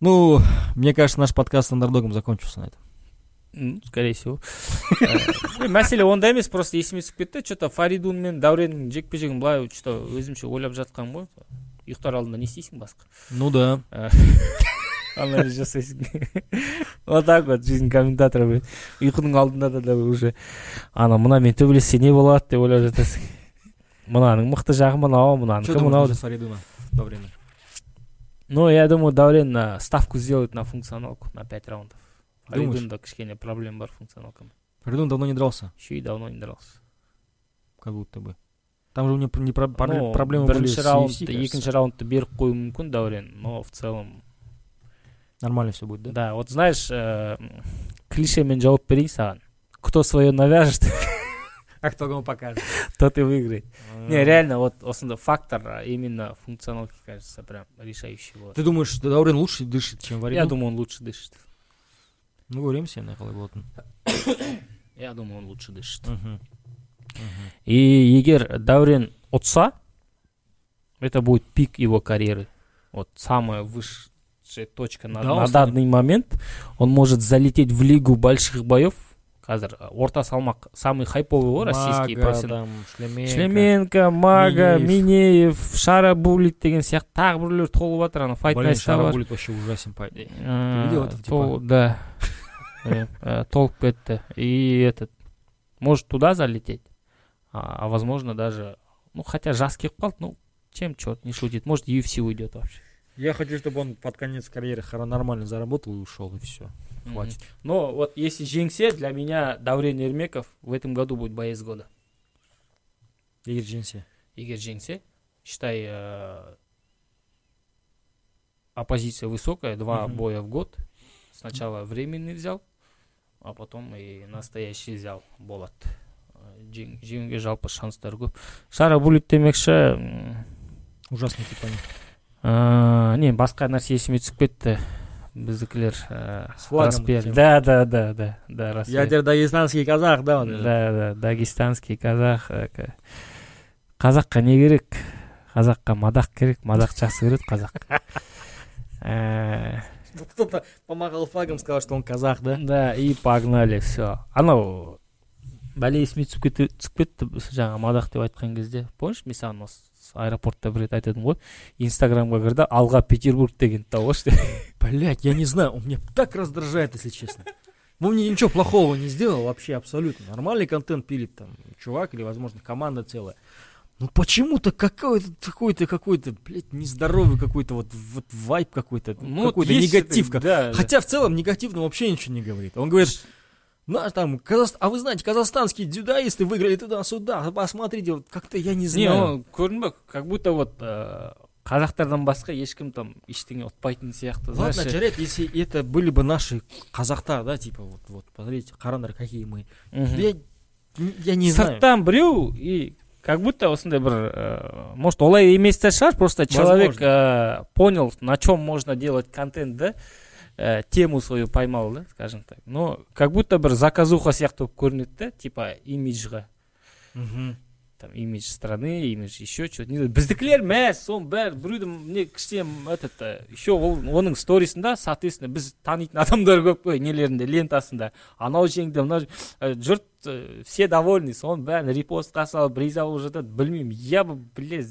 [SPEAKER 1] Ну, мне кажется, наш подкаст с андердогом закончился на этом.
[SPEAKER 2] М, скорее всего Ә, мәселе онда емес просто есіме түсіп кетті че то фаридун мен дәуреннің жекпе жегін былай че то өзімше ойлап жатқаным ғой ұйықтар алдында не істейсің басқа
[SPEAKER 1] Ну да.
[SPEAKER 2] анализ жасайсың вот так вот жизнь комментатора блин. ұйқының алдында да, да уже ана мынамен төбелессе не болады деп ойлап жатасың мынаның мықты жағы мынау
[SPEAKER 1] Что
[SPEAKER 2] мынанікі
[SPEAKER 1] думаешь
[SPEAKER 2] мынау
[SPEAKER 1] насчет Фаридуна во время?
[SPEAKER 2] Но я думаю, Даурен на ставку сделает на функционалку на 5 раундов.
[SPEAKER 1] Думаешь?
[SPEAKER 2] Фаридунда кішкене проблем бар функционалками.
[SPEAKER 1] Фаридун давно не дрался,
[SPEAKER 2] Еще и давно не дрался.
[SPEAKER 1] как будто бы. Там же у него не про-
[SPEAKER 2] Ну,
[SPEAKER 1] пробле- проблемы были
[SPEAKER 2] бірінші
[SPEAKER 1] с
[SPEAKER 2] раундты
[SPEAKER 1] UFC, кажется.
[SPEAKER 2] екінші раундты беріп қоюы мүмкін Даурен но в целом
[SPEAKER 1] Нормально все будет, да?
[SPEAKER 2] да вот знаешь э, клишемен жауап берейін саған кто свое навяжет
[SPEAKER 1] А кто кому покажет?
[SPEAKER 2] тот и выиграет не реально вот осындай фактор а, именно функционалки кажется прям решающий вот
[SPEAKER 1] Ты думаешь, что Даурен лучше дышит, чем Фаридун?
[SPEAKER 2] я думаю он лучше дышит
[SPEAKER 1] Ну, говорим себе на болотын.
[SPEAKER 2] я думаю он лучше дышит и егер Даурен ұтса это будет пик его карьеры вот самая высшая точка на,
[SPEAKER 1] Да,
[SPEAKER 2] на
[SPEAKER 1] он станет-
[SPEAKER 2] данный момент он может залететь в лигу больших боев қазір орта салмақ самый хайповый ғой российский
[SPEAKER 1] Мага,
[SPEAKER 2] профессионал
[SPEAKER 1] там, Шлеменко.
[SPEAKER 2] шлеменко мага
[SPEAKER 1] Минеев.
[SPEAKER 2] минеев шара булит деген сияқты тағы біреулер толып жатыр ана файт
[SPEAKER 1] Блин,
[SPEAKER 2] Найтста
[SPEAKER 1] Шара
[SPEAKER 2] бар
[SPEAKER 1] будет вообще ужасен парень.
[SPEAKER 2] Э,
[SPEAKER 1] видел этого типа?
[SPEAKER 2] тол- да Э, э, толып кетті и этот может туда залететь а, а возможно даже ну хотя жас келіп қалды ну чем черт не шутит может UFC уйдет вообще
[SPEAKER 1] Я хочу, чтобы он под конец карьеры нормально заработал и ушел, и все. Хватит.
[SPEAKER 2] Мгм. но вот если жеңсе для меня Даурен Ермеков в этом году будет боец года
[SPEAKER 1] Егер жеңсе.
[SPEAKER 2] егер жеңсе считай э, оппозиция высокая два
[SPEAKER 1] Мгм.
[SPEAKER 2] боя в год сначала временный взял а потом и настоящий взял болат жең- жеңуге жалпы шанстар көп шара булит демекші
[SPEAKER 1] Ужасный тип
[SPEAKER 2] э, не басқа нәрсе есіме түсіп кетті біздікілер э, да да да да да распиар.
[SPEAKER 1] Ядер дагестанский казах, да? он?
[SPEAKER 2] да да дагестанский казах э, қазаққа не керек қазаққа мадақ керек мадақ жақсы көреді қазақ Э,
[SPEAKER 1] Кто-то помахал флагом, сказал, что он казах, да?
[SPEAKER 2] да и погнали все анау бәле есіме түсіп кетті түсіп кетті жаңа мадақ деп айтқан кезде помнишь мен саған осы аэропортта бір рет айтып едім ғой инстаграмға кір да алға петербург деген тауып алшы деп
[SPEAKER 1] Блять, я не знаю, он меня так раздражает, если честно. Он мне ничего плохого не сделал вообще абсолютно. Нормальный контент пилит там чувак или, возможно, команда целая. Ну почему-то какой-то какой-то какой-то, блядь, нездоровый какой-то вот, вот вайп какой-то,
[SPEAKER 2] Ну, вот
[SPEAKER 1] какой-то
[SPEAKER 2] есть
[SPEAKER 1] негатив.
[SPEAKER 2] это, да, да.
[SPEAKER 1] Хотя в целом негативно вообще ничего не говорит. Он говорит, наш там, Казах- а вы знаете, казахстанские дзюдоисты выиграли туда-сюда, посмотрите, вот как-то я не
[SPEAKER 2] не
[SPEAKER 1] знаю.
[SPEAKER 2] ол көрдің ба как будто вот э, қазақтардан басқа ешкім там ештеңе ұтпайтын сияқты
[SPEAKER 1] Ладно,
[SPEAKER 2] знаешь
[SPEAKER 1] жарайды, если это были бы наши казахта, да, типа вот, вот, посмотрите, Харандар, какие мы.
[SPEAKER 2] Мгм.
[SPEAKER 1] Я, я не знаю.
[SPEAKER 2] сырттан біреу и как будто осындай бір э, может олай емес те шығар просто человек э, понял на чем можно делать контент да э, тему свою поймал да скажем так. Но как будто бір заказуха сияқты болып көрінеді да типа имиджға
[SPEAKER 1] Мгм.
[SPEAKER 2] там имидж страны имидж еще что то біздікілер мә соның бәрі біреудің не кішкене этот э, еще ол оның сторисында соответственно біз танитын адамдар көп қой нелерінде лентасында анау жеңді мынау э, жұрт э, все довольны. Соның бәрін репостқа салып риза болып жатады білмеймін я бы блядь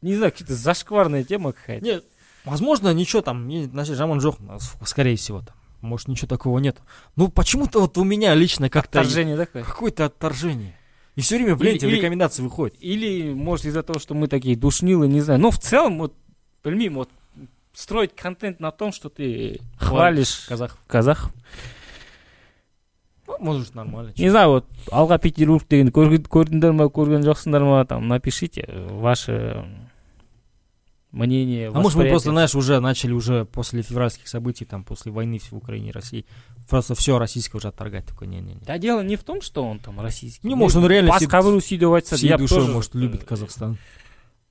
[SPEAKER 2] не знаю какая-то зашкварная тема какая-то.
[SPEAKER 1] Нет, возможно, ничего там, не- значит, Жаман Жох, а, с- скорее всего, там. Может, ничего такого нет. Ну, почему-то вот у меня лично как-то
[SPEAKER 2] Отторжение такое
[SPEAKER 1] какое-то отторжение. И все время в
[SPEAKER 2] Или-
[SPEAKER 1] ленте
[SPEAKER 2] или-
[SPEAKER 1] рекомендации выходит.
[SPEAKER 2] или может из-за того что мы такие душнилы не знаю но в целом вот білмеймін вот строить контент на том что ты хвалишь
[SPEAKER 1] Казах.
[SPEAKER 2] казах
[SPEAKER 1] Ну, может, нормально.
[SPEAKER 2] Не знаю, вот Алға Петербург дегенді көрген- көрдіңдер ма, көрген жоқсыңдар ма, там напишите э, ваше мнение.
[SPEAKER 1] А может, мы
[SPEAKER 2] восприятие.
[SPEAKER 1] просто, знаешь, уже начали уже после февральских событий, там, после войны в Украине и России, просто все российское уже отторгать. Такой, не-не-не.
[SPEAKER 2] Да дело не в том, что он там российский.
[SPEAKER 1] Не, может, он реально
[SPEAKER 2] басқа
[SPEAKER 1] всей-
[SPEAKER 2] біреу сөйтіп айтса
[SPEAKER 1] Всей
[SPEAKER 2] я бы
[SPEAKER 1] душой,
[SPEAKER 2] тоже,
[SPEAKER 1] может,
[SPEAKER 2] э,
[SPEAKER 1] любит Казахстан.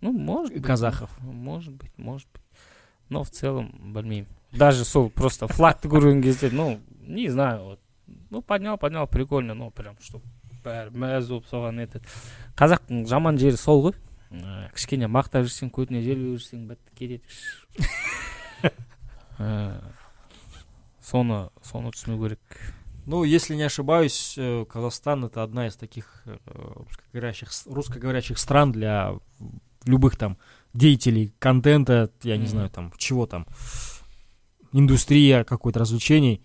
[SPEAKER 2] Ну, может
[SPEAKER 1] И
[SPEAKER 2] быть.
[SPEAKER 1] казахов.
[SPEAKER 2] Может быть, может быть. Но в целом, білмеймін. Даже сол просто флагты көрген кезде, ну, не знаю, вот, ну, поднял, поднял, прикольно, ну, прям, что бәрі мәз болып соған этот қазақтың жаман жері сол ғой Ә, кішкене мақтап жүрсең көтіне желбеп жүрсең бітті кетеді Ә, соны соны түсіну керек
[SPEAKER 1] Ну, если не ошибаюсь, э, Казахстан это одна из таких э, русскоговорящих, с- русскоговорящих стран для любых там деятелей контента, я не
[SPEAKER 2] Мгм.
[SPEAKER 1] знаю, там, чего там, индустрия какой-то развлечений.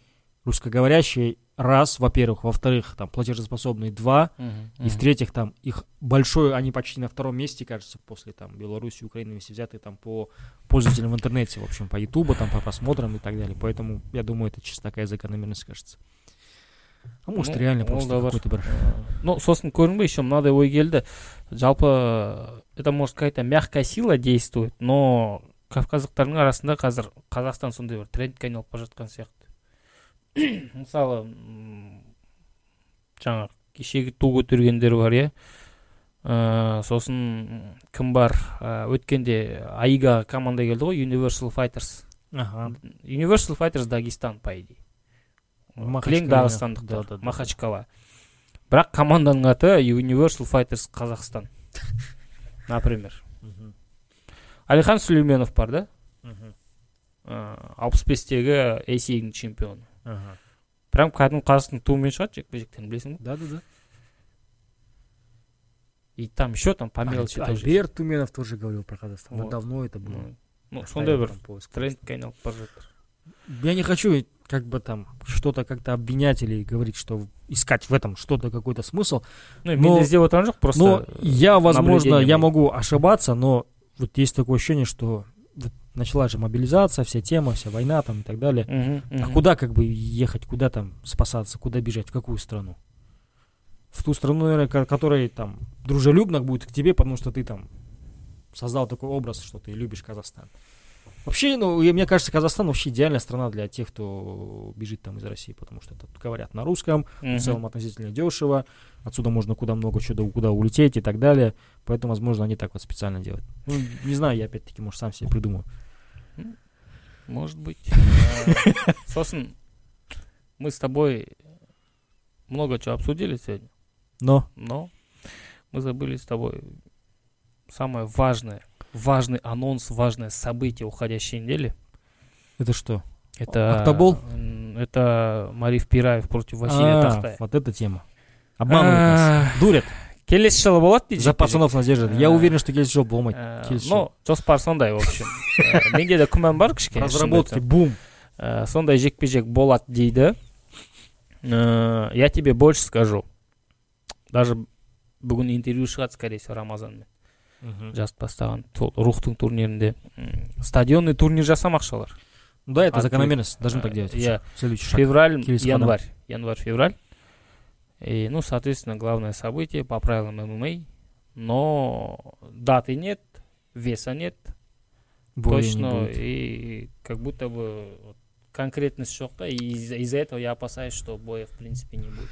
[SPEAKER 1] русскоговорящие раз, во-первых, во-вторых, там платежеспособные два, и в-третьих, там их большой, они почти на втором месте, кажется, после там Беларуси, Украины, вместе взятые там по пользователям в интернете, в общем, по Ютубу, там по просмотрам и так далее. Поэтому я думаю, это чисто такая закономерность, кажется. А может,
[SPEAKER 2] Ну,
[SPEAKER 1] реально
[SPEAKER 2] ол
[SPEAKER 1] просто
[SPEAKER 2] да бар.
[SPEAKER 1] какой-то бір
[SPEAKER 2] ну сосын көрдің бе еще мынадай ой келді жалпы это может какая-то мягкая сила действует но кавказдықтардың арасында қазір қазақстан сондай бір трендке айналып бара жатқан сияқты мысалы жаңағы кешегі ту көтергендер бар иә Ә, сосын кім бар Ә, өткенде аига команда келді ғой universal fighters
[SPEAKER 1] Ага.
[SPEAKER 2] universal fighters дагестан по идее
[SPEAKER 1] Махачкала,
[SPEAKER 2] кілең
[SPEAKER 1] да,
[SPEAKER 2] дағыстандықтар
[SPEAKER 1] да, да.
[SPEAKER 2] махачкала бірақ команданың аты universal fighters қазақстан например
[SPEAKER 1] Мгм.
[SPEAKER 2] әлихан сүлейменов бар да. Ә, алпыс бестегі ACA-дің чемпионы. прям кәдімгі қазақстың туымен шығады жекпе жектен білесің ба
[SPEAKER 1] Да, да, да.
[SPEAKER 2] и там еще там по мелочи
[SPEAKER 1] Аль-
[SPEAKER 2] тоже есть.
[SPEAKER 1] Альберт Туменов тоже говорил про Казахстан. но
[SPEAKER 2] Вот.
[SPEAKER 1] давно это было.
[SPEAKER 2] Ну, ну
[SPEAKER 1] Постоянно
[SPEAKER 2] сондай бір
[SPEAKER 1] там поиск.
[SPEAKER 2] трендке айналып бара жатыр
[SPEAKER 1] Я не хочу как бы там что-то как-то обвинять или говорить, что искать в этом что-то какой-то смысл.
[SPEAKER 2] ну
[SPEAKER 1] Но-
[SPEAKER 2] мен іздеп отырған жоқ просто
[SPEAKER 1] но я, возможно,
[SPEAKER 2] наблюдение
[SPEAKER 1] я
[SPEAKER 2] мои.
[SPEAKER 1] могу ошибаться, но вот есть такое ощущение, что вот началась же мобилизация, вся тема, вся война там и так далее.
[SPEAKER 2] Мгм,
[SPEAKER 1] А
[SPEAKER 2] мгм.
[SPEAKER 1] куда как бы ехать, куда там спасаться, куда бежать, в какую страну? В ту страну, наверное, ко- которая там дружелюбно будет к тебе, потому что ты там создал такой образ, что ты любишь Казахстан. Вообще, ну, и мне кажется, Казахстан вообще идеальная страна для тех, кто бежит там из России, потому что тут говорят на русском, в
[SPEAKER 2] Мгм.
[SPEAKER 1] целом относительно дешево, отсюда можно куда много чего, куда улететь и так далее, поэтому, возможно, они так вот специально делают. Ну, не знаю, я опять-таки, может, сам себе придумаю.
[SPEAKER 2] Может быть. Э, Сосын, мы с тобой много чего обсудили сегодня,
[SPEAKER 1] Но,
[SPEAKER 2] но мы забыли с тобой самое важное, важный анонс, важное событие уходящей недели.
[SPEAKER 1] это что?
[SPEAKER 2] Это
[SPEAKER 1] Октобол?
[SPEAKER 2] м, Это Мариф Пираев против Василия
[SPEAKER 1] А,
[SPEAKER 2] Тахтаева.
[SPEAKER 1] вот эта тема. Обманывают нас.
[SPEAKER 2] А,
[SPEAKER 1] Дурят.
[SPEAKER 2] Келесі жылы болады дейді
[SPEAKER 1] За пацанов надежда. Я
[SPEAKER 2] А.
[SPEAKER 1] уверен, что келесі жол болмайды.
[SPEAKER 2] Э,
[SPEAKER 1] келесі
[SPEAKER 2] ну жоспар сондай в общем Э, менде де күмән бар кішкене
[SPEAKER 1] Разработки, бум.
[SPEAKER 2] Э, сондай жекпе жек болады дейді Э, я тебе больше скажу даже бүгін интервью шығады скорее всего рамазанмен жазып тастаған сол рухтың турнирінде стадионный турнир жасамақшылар
[SPEAKER 1] Да, это закономерность. Должны
[SPEAKER 2] э,
[SPEAKER 1] так делать. шаг.
[SPEAKER 2] февраль январь январь февраль и ну соответственно главное событие по правилам ММА но даты нет веса нет
[SPEAKER 1] Боя не
[SPEAKER 2] точно
[SPEAKER 1] будет.
[SPEAKER 2] и как будто бы вот конкретность та и из- из-за этого я опасаюсь что боя в принципе не будет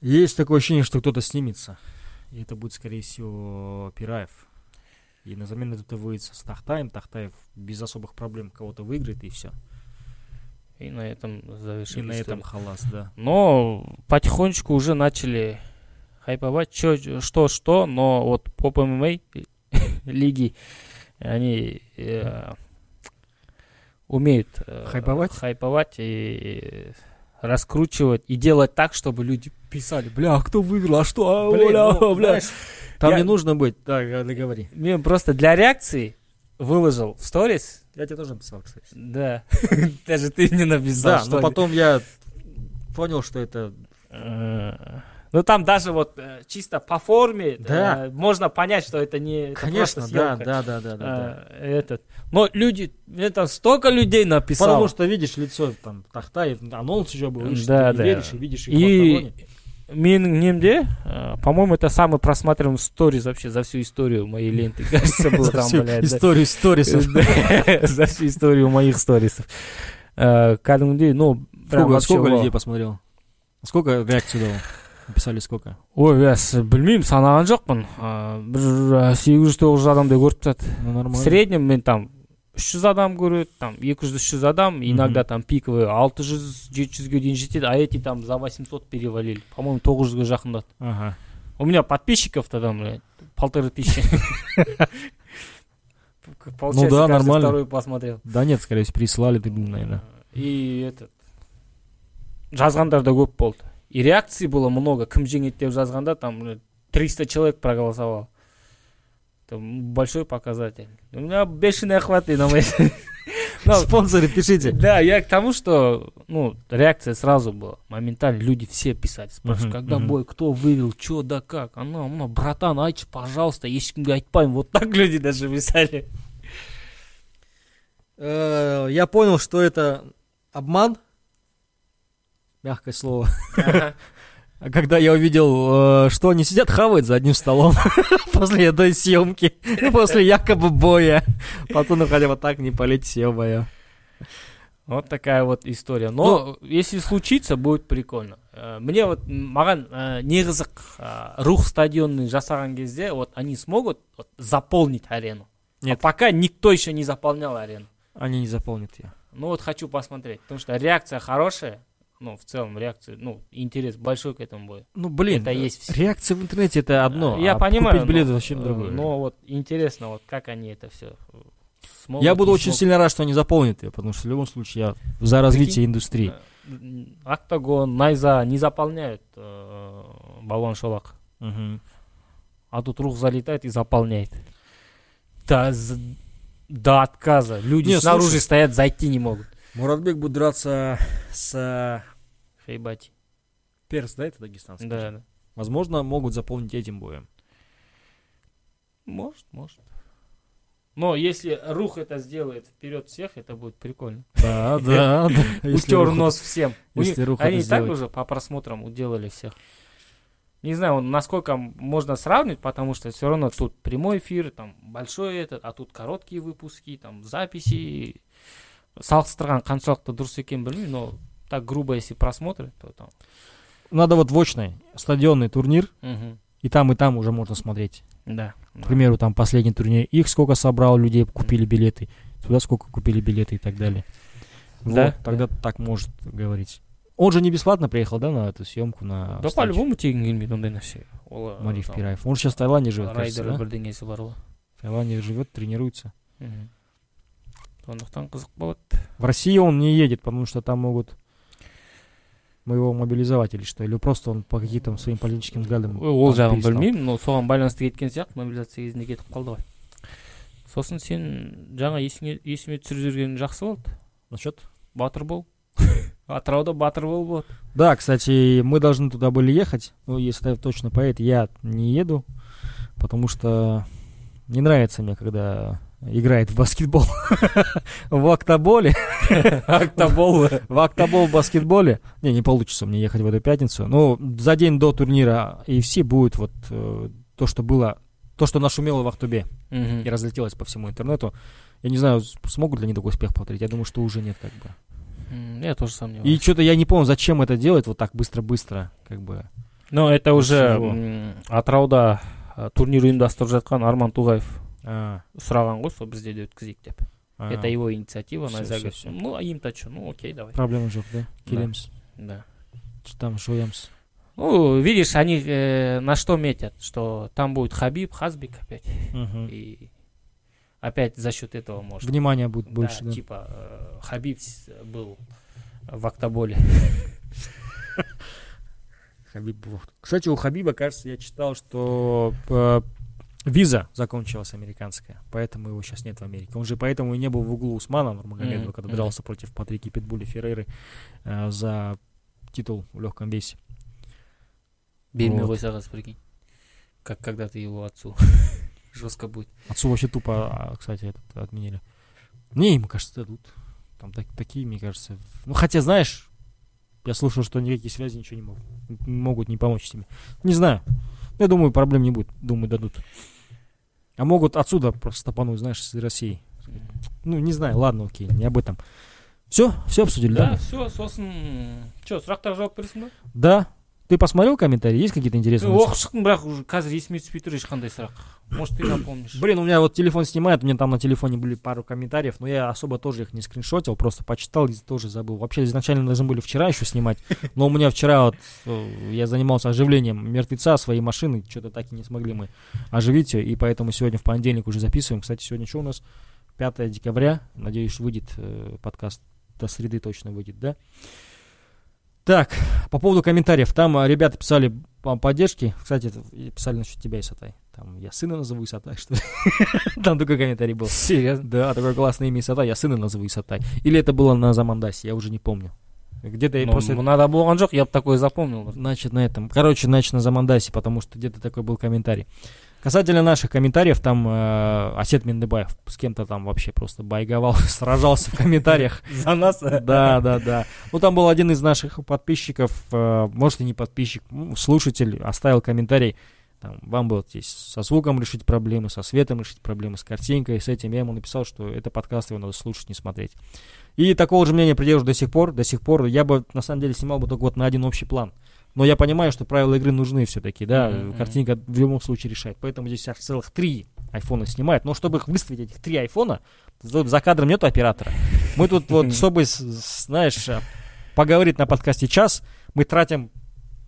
[SPEAKER 1] Есть такое ощущение, что кто-то снимется. И это будет, скорее всего, Пираев. И на замену это выйдет с Тахтаем. Тахтаев без особых проблем кого-то выиграет, и все.
[SPEAKER 2] И на этом
[SPEAKER 1] И
[SPEAKER 2] завершили
[SPEAKER 1] на этом халас, да.
[SPEAKER 2] но потихонечку уже начали хайповать чё- что что но вот по ММА лиги они э, умеют э,
[SPEAKER 1] Хайповать?
[SPEAKER 2] хайповать и раскручивать и делать так, чтобы люди писали, бля, а кто выиграл, а что, а,
[SPEAKER 1] Блин,
[SPEAKER 2] бля,
[SPEAKER 1] ну,
[SPEAKER 2] бля».
[SPEAKER 1] знаешь, Там
[SPEAKER 2] Я-
[SPEAKER 1] не нужно быть. Договори.
[SPEAKER 2] Мен просто для реакции выложил в сторис,
[SPEAKER 1] Я тебе тоже написал, кстати.
[SPEAKER 2] да, даже ты мне написал,
[SPEAKER 1] Да,
[SPEAKER 2] что
[SPEAKER 1] но потом я понял, что это...
[SPEAKER 2] Э, Ну там даже вот э, чисто по форме
[SPEAKER 1] Да.
[SPEAKER 2] э, можно понять, что это не это
[SPEAKER 1] Конечно,
[SPEAKER 2] просто
[SPEAKER 1] да, да, да, да, да, да.
[SPEAKER 2] Этот. Но люди, это столько людей написало.
[SPEAKER 1] Потому что видишь лицо там Тахтаев, анонс еще был,
[SPEAKER 2] Да,
[SPEAKER 1] ты не
[SPEAKER 2] да.
[SPEAKER 1] веришь и видишь их
[SPEAKER 2] И менің немде, э, по-моему, это самый просматриваемый сторис вообще за всю историю моей ленты. Кажется, был
[SPEAKER 1] За
[SPEAKER 2] там,
[SPEAKER 1] всю
[SPEAKER 2] блядь. да.
[SPEAKER 1] историю сторисов.
[SPEAKER 2] Да, За всю историю моих сторисов. Э, Кәдімгідей, ну, прям
[SPEAKER 1] Сколько,
[SPEAKER 2] вообще
[SPEAKER 1] сколько
[SPEAKER 2] вау.
[SPEAKER 1] людей посмотрел? Сколько реакций дал? Написали сколько?
[SPEAKER 2] ой бәс білмеймін санаған жоқпын Э, бір сегіз жүз тоғыз жүз адамдай көріп тастады
[SPEAKER 1] Ну,
[SPEAKER 2] в
[SPEAKER 1] нормально.
[SPEAKER 2] среднем мен там үш жүз адам көреді там екі жүз үш жүз адам иногда там пиковый алты жүз жеті жүзге дейін жетеді а эти там за 800 перевалили по моему тоғыз жүзге жақындады
[SPEAKER 1] Ага.
[SPEAKER 2] у меня подписчиков то там блядь, полторы тысячи Получается,
[SPEAKER 1] Ну да,
[SPEAKER 2] каждый
[SPEAKER 1] нормально.
[SPEAKER 2] второй посмотрел
[SPEAKER 1] Да нет, скорее всего, прислали, ты, наверное.
[SPEAKER 2] и этот жазғандар да көп болды и реакций было много кім жеңеді деп жазғанда там блядь, 300 человек проголосовал это большой показатель у меня бешеный охват и на Ну,
[SPEAKER 1] Спонсоры, пишите.
[SPEAKER 2] Да, я к тому, что, ну, реакция сразу была. Моментально люди все писали, спрашивают, когда бой, кто вывел, что, да как. Ана, мына, братан, айтшы, пожалуйста, ешкімге айтпаймын. Вот так люди даже писали.
[SPEAKER 1] Э, Я понял, что это обман. Мягкое слово. А Когда я увидел, э, что они сидят, хавают за одним столом после этой съемки, после якобы боя. Потом хотя бы так не полетите, ё-моё.
[SPEAKER 2] Вот такая вот история. Но если случится, будет прикольно. Э, Мне вот маған э, не қызық э, рух стадионный жасаған кезде вот они смогут вот заполнить арену.
[SPEAKER 1] Нет.
[SPEAKER 2] А пока никто еще не заполнял арену.
[SPEAKER 1] Они не заполнят ее.
[SPEAKER 2] Ну вот хочу посмотреть, потому что реакция хорошая. Ну, в целом реакция, ну, интерес большой к этому бою.
[SPEAKER 1] Ну, блин,
[SPEAKER 2] Это есть всё.
[SPEAKER 1] реакция в интернете это одно,
[SPEAKER 2] Я
[SPEAKER 1] а
[SPEAKER 2] понимаю,
[SPEAKER 1] купить билеты вообще
[SPEAKER 2] э,
[SPEAKER 1] другое.
[SPEAKER 2] Но вот интересно, вот как они это все смогут.
[SPEAKER 1] я буду очень
[SPEAKER 2] смогут.
[SPEAKER 1] сильно рад, что они заполнят ее, потому что в любом случае я за развитие индустрии.
[SPEAKER 2] Э, Октагон, Найза не заполняют э, баллон шолак.
[SPEAKER 1] Мгм.
[SPEAKER 2] А тут рух залетает и заполняет. Да, до отказа. Люди
[SPEAKER 1] Не,
[SPEAKER 2] снаружи
[SPEAKER 1] слушай.
[SPEAKER 2] стоят, зайти не могут.
[SPEAKER 1] Муратбек будет драться с
[SPEAKER 2] Хейбати.
[SPEAKER 1] Перс, да, это дагестанский?
[SPEAKER 2] Да, да.
[SPEAKER 1] Возможно, могут заполнить этим боем.
[SPEAKER 2] Может, может. Но если рух это сделает вперед всех, это будет прикольно.
[SPEAKER 1] Да, да, да.
[SPEAKER 2] Утер нос всем. Они так уже по просмотрам уделали всех. Не знаю, насколько можно сравнить, потому что все равно тут прямой эфир, там большой этот, а тут короткие выпуски, там записи салыстырған қаншалықты дұрыс екенін білмеймін но так грубо если просмотры то там
[SPEAKER 1] Надо вот в очной, стадионный турнир,
[SPEAKER 2] Мгм.
[SPEAKER 1] и там, и там уже можно смотреть.
[SPEAKER 2] да
[SPEAKER 1] К примеру, там последний турнир, их сколько собрал людей, купили билеты, туда сколько купили билеты и так далее.
[SPEAKER 2] Да,
[SPEAKER 1] Вот, тогда так может говорить. Он же не бесплатно приехал, да, на эту съемку на
[SPEAKER 2] да
[SPEAKER 1] встречу?
[SPEAKER 2] по-любому тегін келмейді ондай нәрсе ол ә,
[SPEAKER 1] Мариф
[SPEAKER 2] там,
[SPEAKER 1] Пираев. Он сейчас в Таиланде живет, кажется,
[SPEAKER 2] райдер
[SPEAKER 1] да?
[SPEAKER 2] бірдеңесі бар ғой
[SPEAKER 1] В Таиланде живет, тренируется.
[SPEAKER 2] Мгм. сондықтан қызық болады
[SPEAKER 1] В Россию он не едет, потому что там могут мы его мобилизовать или что, или просто он по каким-то своим политическим взглядам.
[SPEAKER 2] Ой, ол
[SPEAKER 1] там
[SPEAKER 2] жағын
[SPEAKER 1] перестал.
[SPEAKER 2] білмеймін но соған байланысты кеткен сияқты мобилизация кезінде кетіп қалды ғой сосын сен жаңа есіңе есіме түсіріп жіберген жақсы болды
[SPEAKER 1] Насчет?
[SPEAKER 2] батыр бол атырауда батыр бол болады
[SPEAKER 1] Да, кстати, мы должны туда были ехать. Ну, если точно поэт, я не еду, потому что не нравится мне, когда играет в баскетбол в октоболе.
[SPEAKER 2] октобол
[SPEAKER 1] В октобол в баскетболе. Не, не получится мне ехать в эту пятницу. Ну, за день до турнира AFC будет вот э, то, что было, то, что нашумело в Ахтубе и разлетелось по всему интернету. Я не знаю, смогут ли они такой успех повторить. Я думаю, что уже нет, как бы.
[SPEAKER 2] я тоже
[SPEAKER 1] И
[SPEAKER 2] сомневаюсь
[SPEAKER 1] что-то я не помню, зачем это делать вот так быстро-быстро, как бы.
[SPEAKER 2] но это уже
[SPEAKER 1] Чего?
[SPEAKER 2] м, атырауда ә, турнир ұйымдастырып жатқан арман туғаев
[SPEAKER 1] А,
[SPEAKER 2] сұраған ғой сол бізде де өткізейік деп
[SPEAKER 1] а.
[SPEAKER 2] это его инициатива
[SPEAKER 1] Всё,
[SPEAKER 2] найза
[SPEAKER 1] всё,
[SPEAKER 2] говорит,
[SPEAKER 1] всё.
[SPEAKER 2] ну а им-то что ну окей давай
[SPEAKER 1] Проблема жоқ, да? Келеміз.
[SPEAKER 2] да
[SPEAKER 1] Там шоямыз.
[SPEAKER 2] ну видишь они э, на что метят что там будет хабиб хазбик опять
[SPEAKER 1] Мгм.
[SPEAKER 2] и опять за счет этого может
[SPEAKER 1] Внимание будет больше, да.
[SPEAKER 2] типа э, Хабиб с- был в октоболе
[SPEAKER 1] Хабиб был. Кстати, у Хабиба, кажется, я читал, что э, виза закончилась американская, поэтому его сейчас нет в Америке. Он же поэтому и не был в углу Усмана Нурмагомедова,
[SPEAKER 2] Мгм,
[SPEAKER 1] когда дрался против Патрики Питбули Феррейры э, за титул в легком весе.
[SPEAKER 2] бермей
[SPEAKER 1] Вот.
[SPEAKER 2] қазір прикинь как когда-то его отцу жестко будет
[SPEAKER 1] Отцу вообще тупо, а, кстати, этот отменили. Не, ему, кажется, дадут. Там так- такие, мне кажется. Ну, хотя, знаешь, я слышал, что никакие связи ничего не могут, могут не помочь тебе. Не знаю. Я думаю, проблем не будет. Думаю, дадут. А могут отсюда просто стопануть, знаешь, из России. Ну, не знаю, ладно, окей, не об этом. Все, все обсудили, да?
[SPEAKER 2] да все сосын че сұрақтарға жауап бересің ба
[SPEAKER 1] Да Ты посмотрел комментарии? Есть какие-то интересные?
[SPEAKER 2] оқып шықтым бірақ уже қазір есіме түспей тұр ешқандай сұрақ может ты напомнишь
[SPEAKER 1] Блин, у меня вот телефон снимает, у меня там на телефоне были пару комментариев, но я особо тоже их не скриншотил, просто почитал и тоже забыл. Вообще изначально должны были вчера еще снимать, но у меня вчера вот э, я занимался оживлением мертвеца своей машины, что-то так и не смогли мы оживить ее, и поэтому сегодня в понедельник уже записываем. Кстати, сегодня что у нас? 5 декабря, надеюсь, выйдет э, подкаст до среды точно выйдет, да? Так, по поводу комментариев. Там а, ребята писали по поддержке. Кстати, и писали насчет тебя, Исатай. Там я сына назову Исатай, что ли? Там такой комментарий был.
[SPEAKER 2] Серьезно?
[SPEAKER 1] Да, такое классное имя Исатай, я сына назову Исатай. Или это было на Замандасе, я уже не помню. Где-то я
[SPEAKER 2] Ну,
[SPEAKER 1] просто...
[SPEAKER 2] надо болған жоқ я бы такое запомнил
[SPEAKER 1] Значит, на этом. Короче, значит, на Замандасе, потому что где-то такой был комментарий. Касательно наших комментариев, там э, Асет Миндебаев с кем-то там вообще просто байговал, сражался в комментариях.
[SPEAKER 2] за нас
[SPEAKER 1] Да, да, да. Ну, там был один из наших подписчиков, э, может, и не подписчик, слушатель, оставил комментарий. Там, вам было здесь со звуком решить проблемы, со светом решить проблемы, с картинкой, с этим. Я ему написал, что это подкаст, его надо слушать, не смотреть. И такого же мнения придерживаюсь до сих пор. До сих пор я бы, на самом деле, снимал бы только вот на один общий план. Но я понимаю, что правила игры нужны все-таки, да,
[SPEAKER 2] мгм.
[SPEAKER 1] картинка в любом случае решает. Поэтому здесь аж целых три айфона снимает. Но чтобы их выставить, этих три айфона, за кадром нету оператора. Мы тут вот, чтобы, знаешь, а, поговорить на подкасте час, мы тратим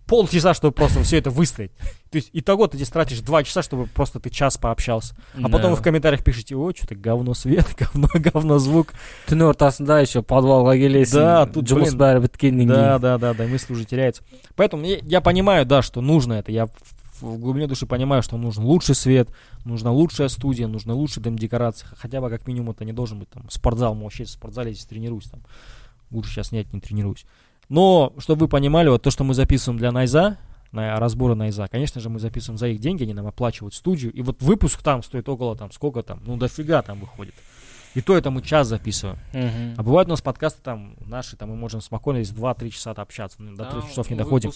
[SPEAKER 1] полчаса, чтобы просто все это выставить. То есть итого ты здесь тратишь два часа, чтобы просто ты час пообщался. А потом вы в комментариях пишете, о, что-то говно свет, говно, говно звук.
[SPEAKER 2] түн ортасында еще подвалға келесің
[SPEAKER 1] Да, тут,
[SPEAKER 2] жұмыс
[SPEAKER 1] блин,
[SPEAKER 2] бәрі біткеннен
[SPEAKER 1] Да,
[SPEAKER 2] кейін
[SPEAKER 1] да, да, да, мысль уже теряется. Поэтому я, я понимаю, да, что нужно это. Я в, в глубине души понимаю, что нужен лучший свет, нужна лучшая студия, нужны лучшие там декорации. Хотя бы как минимум это не должен быть там спортзал. Мы вообще в спортзале здесь тренируюсь там. Лучше сейчас нет, не тренируюсь. Но, чтобы вы понимали, вот то, что мы записываем для Найза, на разборы Найза, конечно же, мы записываем за их деньги, они нам оплачивают студию. И вот выпуск там стоит около там, сколько там, ну дофига там выходит. И то это мы час записываем.
[SPEAKER 2] Мгм.
[SPEAKER 1] А бывают у нас подкасты там наши, там мы можем спокойно здесь 2-3 часа общаться, ну, до 3
[SPEAKER 2] Да,
[SPEAKER 1] часов не доходим.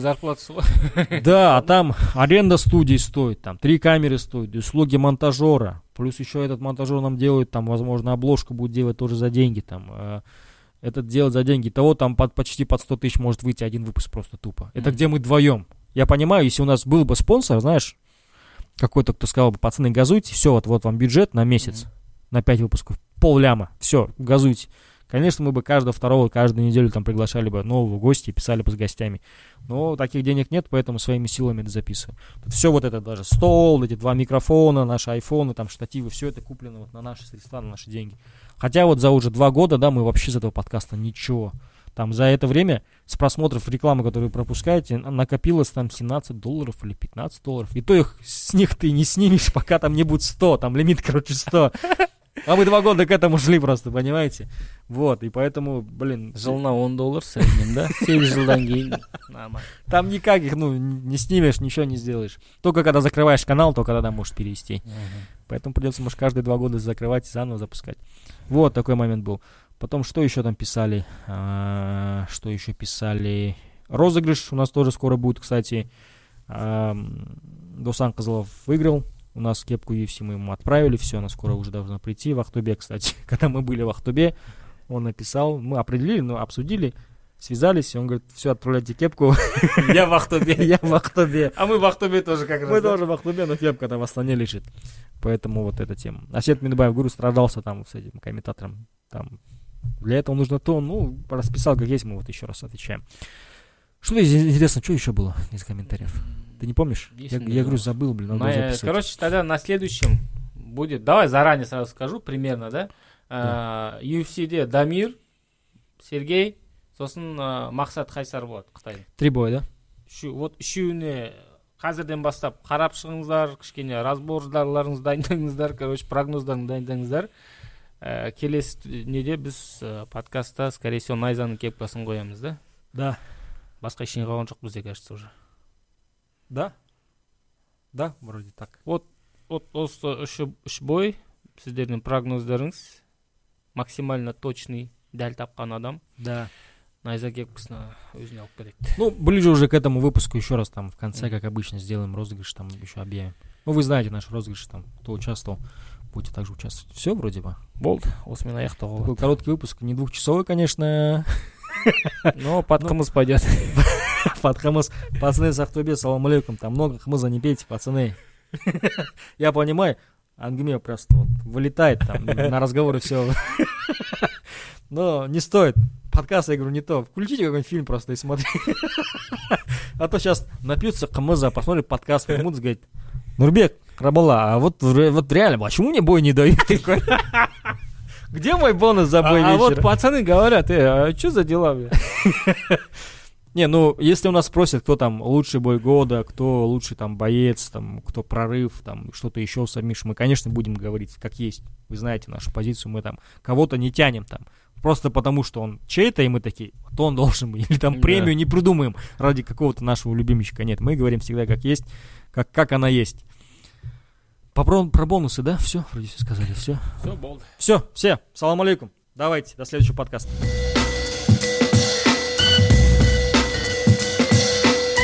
[SPEAKER 2] зарплатасы ғой
[SPEAKER 1] Да, а там аренда студии стоит, там три камеры стоят, услуги монтажера, плюс еще этот монтажер нам делает, там, возможно, обложку будет делать тоже за деньги, там, э, этот делать за деньги, того там под, почти под 100 тысяч может выйти один выпуск просто тупо. Это
[SPEAKER 2] Мгм.
[SPEAKER 1] где мы вдвоем. Я понимаю, если у нас был бы спонсор, знаешь, какой-то, кто сказал бы, пацаны, газуйте, все, вот, вот вам бюджет на месяц,
[SPEAKER 2] Мгм.
[SPEAKER 1] на 5 выпусков, пол ляма, все, газуйте. Конечно, мы бы каждого второго, каждую неделю там приглашали бы нового гостя и писали бы с гостями. Но таких денег нет, поэтому своими силами это записываем. Все вот это даже стол, эти два микрофона, наши айфоны, там штативы, все это куплено вот на наши средства, на наши деньги. Хотя вот за уже два года, да, мы вообще с этого подкаста ничего. Там за это время с просмотров рекламы, которую вы пропускаете, накопилось там 17 долларов или 15 долларов. И то их с них ты не снимешь, пока там не будет 100, там лимит, короче, 100. А мы два года к этому шли просто, понимаете? Вот, и поэтому, блин,
[SPEAKER 2] жылына он доллар среднем да сегіз жылдан кейін
[SPEAKER 1] там никак их, ну, не снимешь, ничего не сделаешь. Только когда закрываешь канал, только тогда можешь перевести. Поэтому придется, может, каждые два года закрывать и заново запускать. Вот такой момент был. Потом, что еще там писали? А, что еще писали? Розыгрыш у нас тоже скоро будет, кстати. Ам, Дусан Козлов выиграл. У нас кепку UFC мы ему отправили, все, она скоро уже должна прийти в Ахтубе, кстати. Когда мы были в Ахтубе, он написал, мы определили, ну, обсудили, связались, и он говорит, все, отправляйте кепку,
[SPEAKER 2] я в ақтөбе
[SPEAKER 1] я в Ахтубе.
[SPEAKER 2] а мы в ақтөбе тоже как раз
[SPEAKER 1] Мы тоже в Ахтубе, но кепка там в Астане лежит. Поэтому вот эта тема. Асет Минбаев, говорю, страдался там с этим комментатором. Там. Для этого нужно то, ну, расписал, как есть, мы вот еще раз отвечаем. Что из- интересно, что еще было из комментариев? Ты не помнишь?
[SPEAKER 2] Есть
[SPEAKER 1] Я,
[SPEAKER 2] не
[SPEAKER 1] я говорю,
[SPEAKER 2] было.
[SPEAKER 1] забыл, блин, надо
[SPEAKER 2] На-
[SPEAKER 1] было
[SPEAKER 2] э,
[SPEAKER 1] записывать.
[SPEAKER 2] короче тогда на следующем будет давай заранее сразу скажу примерно да Э, UFCде дамир сергей сосын э, мақсат қайсар болады қытайдың
[SPEAKER 1] Три боя, да?
[SPEAKER 2] Үшеу- вот үшеуіне қазірден бастап қарап шығыңыздар кішкене разборларыңызды дайындаңыздар короче прогноздарыңызды дайындаңыздар Ә, келесі т- неде біз ә, подкастта скорее всего найзаның кепкасын қоямыз да
[SPEAKER 1] Да.
[SPEAKER 2] басқа ештеңе қалған жоқ бізде кажется уже
[SPEAKER 1] Да? Да, вроде так.
[SPEAKER 2] вот осы үш үш бой сіздердің прогноздарыңыз максимально точный дәл тапқан адам
[SPEAKER 1] Да.
[SPEAKER 2] найза кепкасына өзіне алып келеді
[SPEAKER 1] Ну, ближе уже к этому выпуску еще раз там в конце,
[SPEAKER 2] Мгм.
[SPEAKER 1] как обычно, сделаем розыгрыш, там еще объявим. Ну, вы знаете наш розыгрыш, там, кто участвовал, будете также участвовать. Все вроде бы.
[SPEAKER 2] болды осымен аяқтауға
[SPEAKER 1] Такой
[SPEAKER 2] болады
[SPEAKER 1] короткий выпуск, не двухчасовой, конечно.
[SPEAKER 2] но под қымыз пойдет
[SPEAKER 1] Под хмыз. Пацаны с Ахтубе, салам алейкум. Там много хмыза не пейте, пацаны. Я понимаю, Ангме просто вот вылетает там на разговоры все. Но не стоит. Подкаст, я говорю, не то. Включите какой-нибудь фильм просто и смотрите. А то сейчас напьются хмыза, посмотрят подкаст, будут говорить, Нурбек, Крабала, а вот, вот реально, почему мне бой не дают? Где мой бонус за бой
[SPEAKER 2] А, а вот
[SPEAKER 1] вечера?
[SPEAKER 2] пацаны говорят, э, а что за дела, бля?
[SPEAKER 1] Не, ну, если у нас спросят, кто там лучший бой года, кто лучший там боец, там, кто прорыв, там, что-то еще submission, мы, конечно, будем говорить, как есть. Вы знаете нашу позицию, мы там кого-то не тянем там. Просто потому, что он чей-то, и мы такие, вот он должен быть. Или там
[SPEAKER 2] Да.
[SPEAKER 1] премию не придумаем ради какого-то нашего любимчика. Нет, мы говорим всегда как есть, как, как она есть. По, про, бонусы, да? Все, вроде все сказали, все.
[SPEAKER 2] Все, болды.
[SPEAKER 1] Все, все, салам алейкум. Давайте, до следующего подкаста.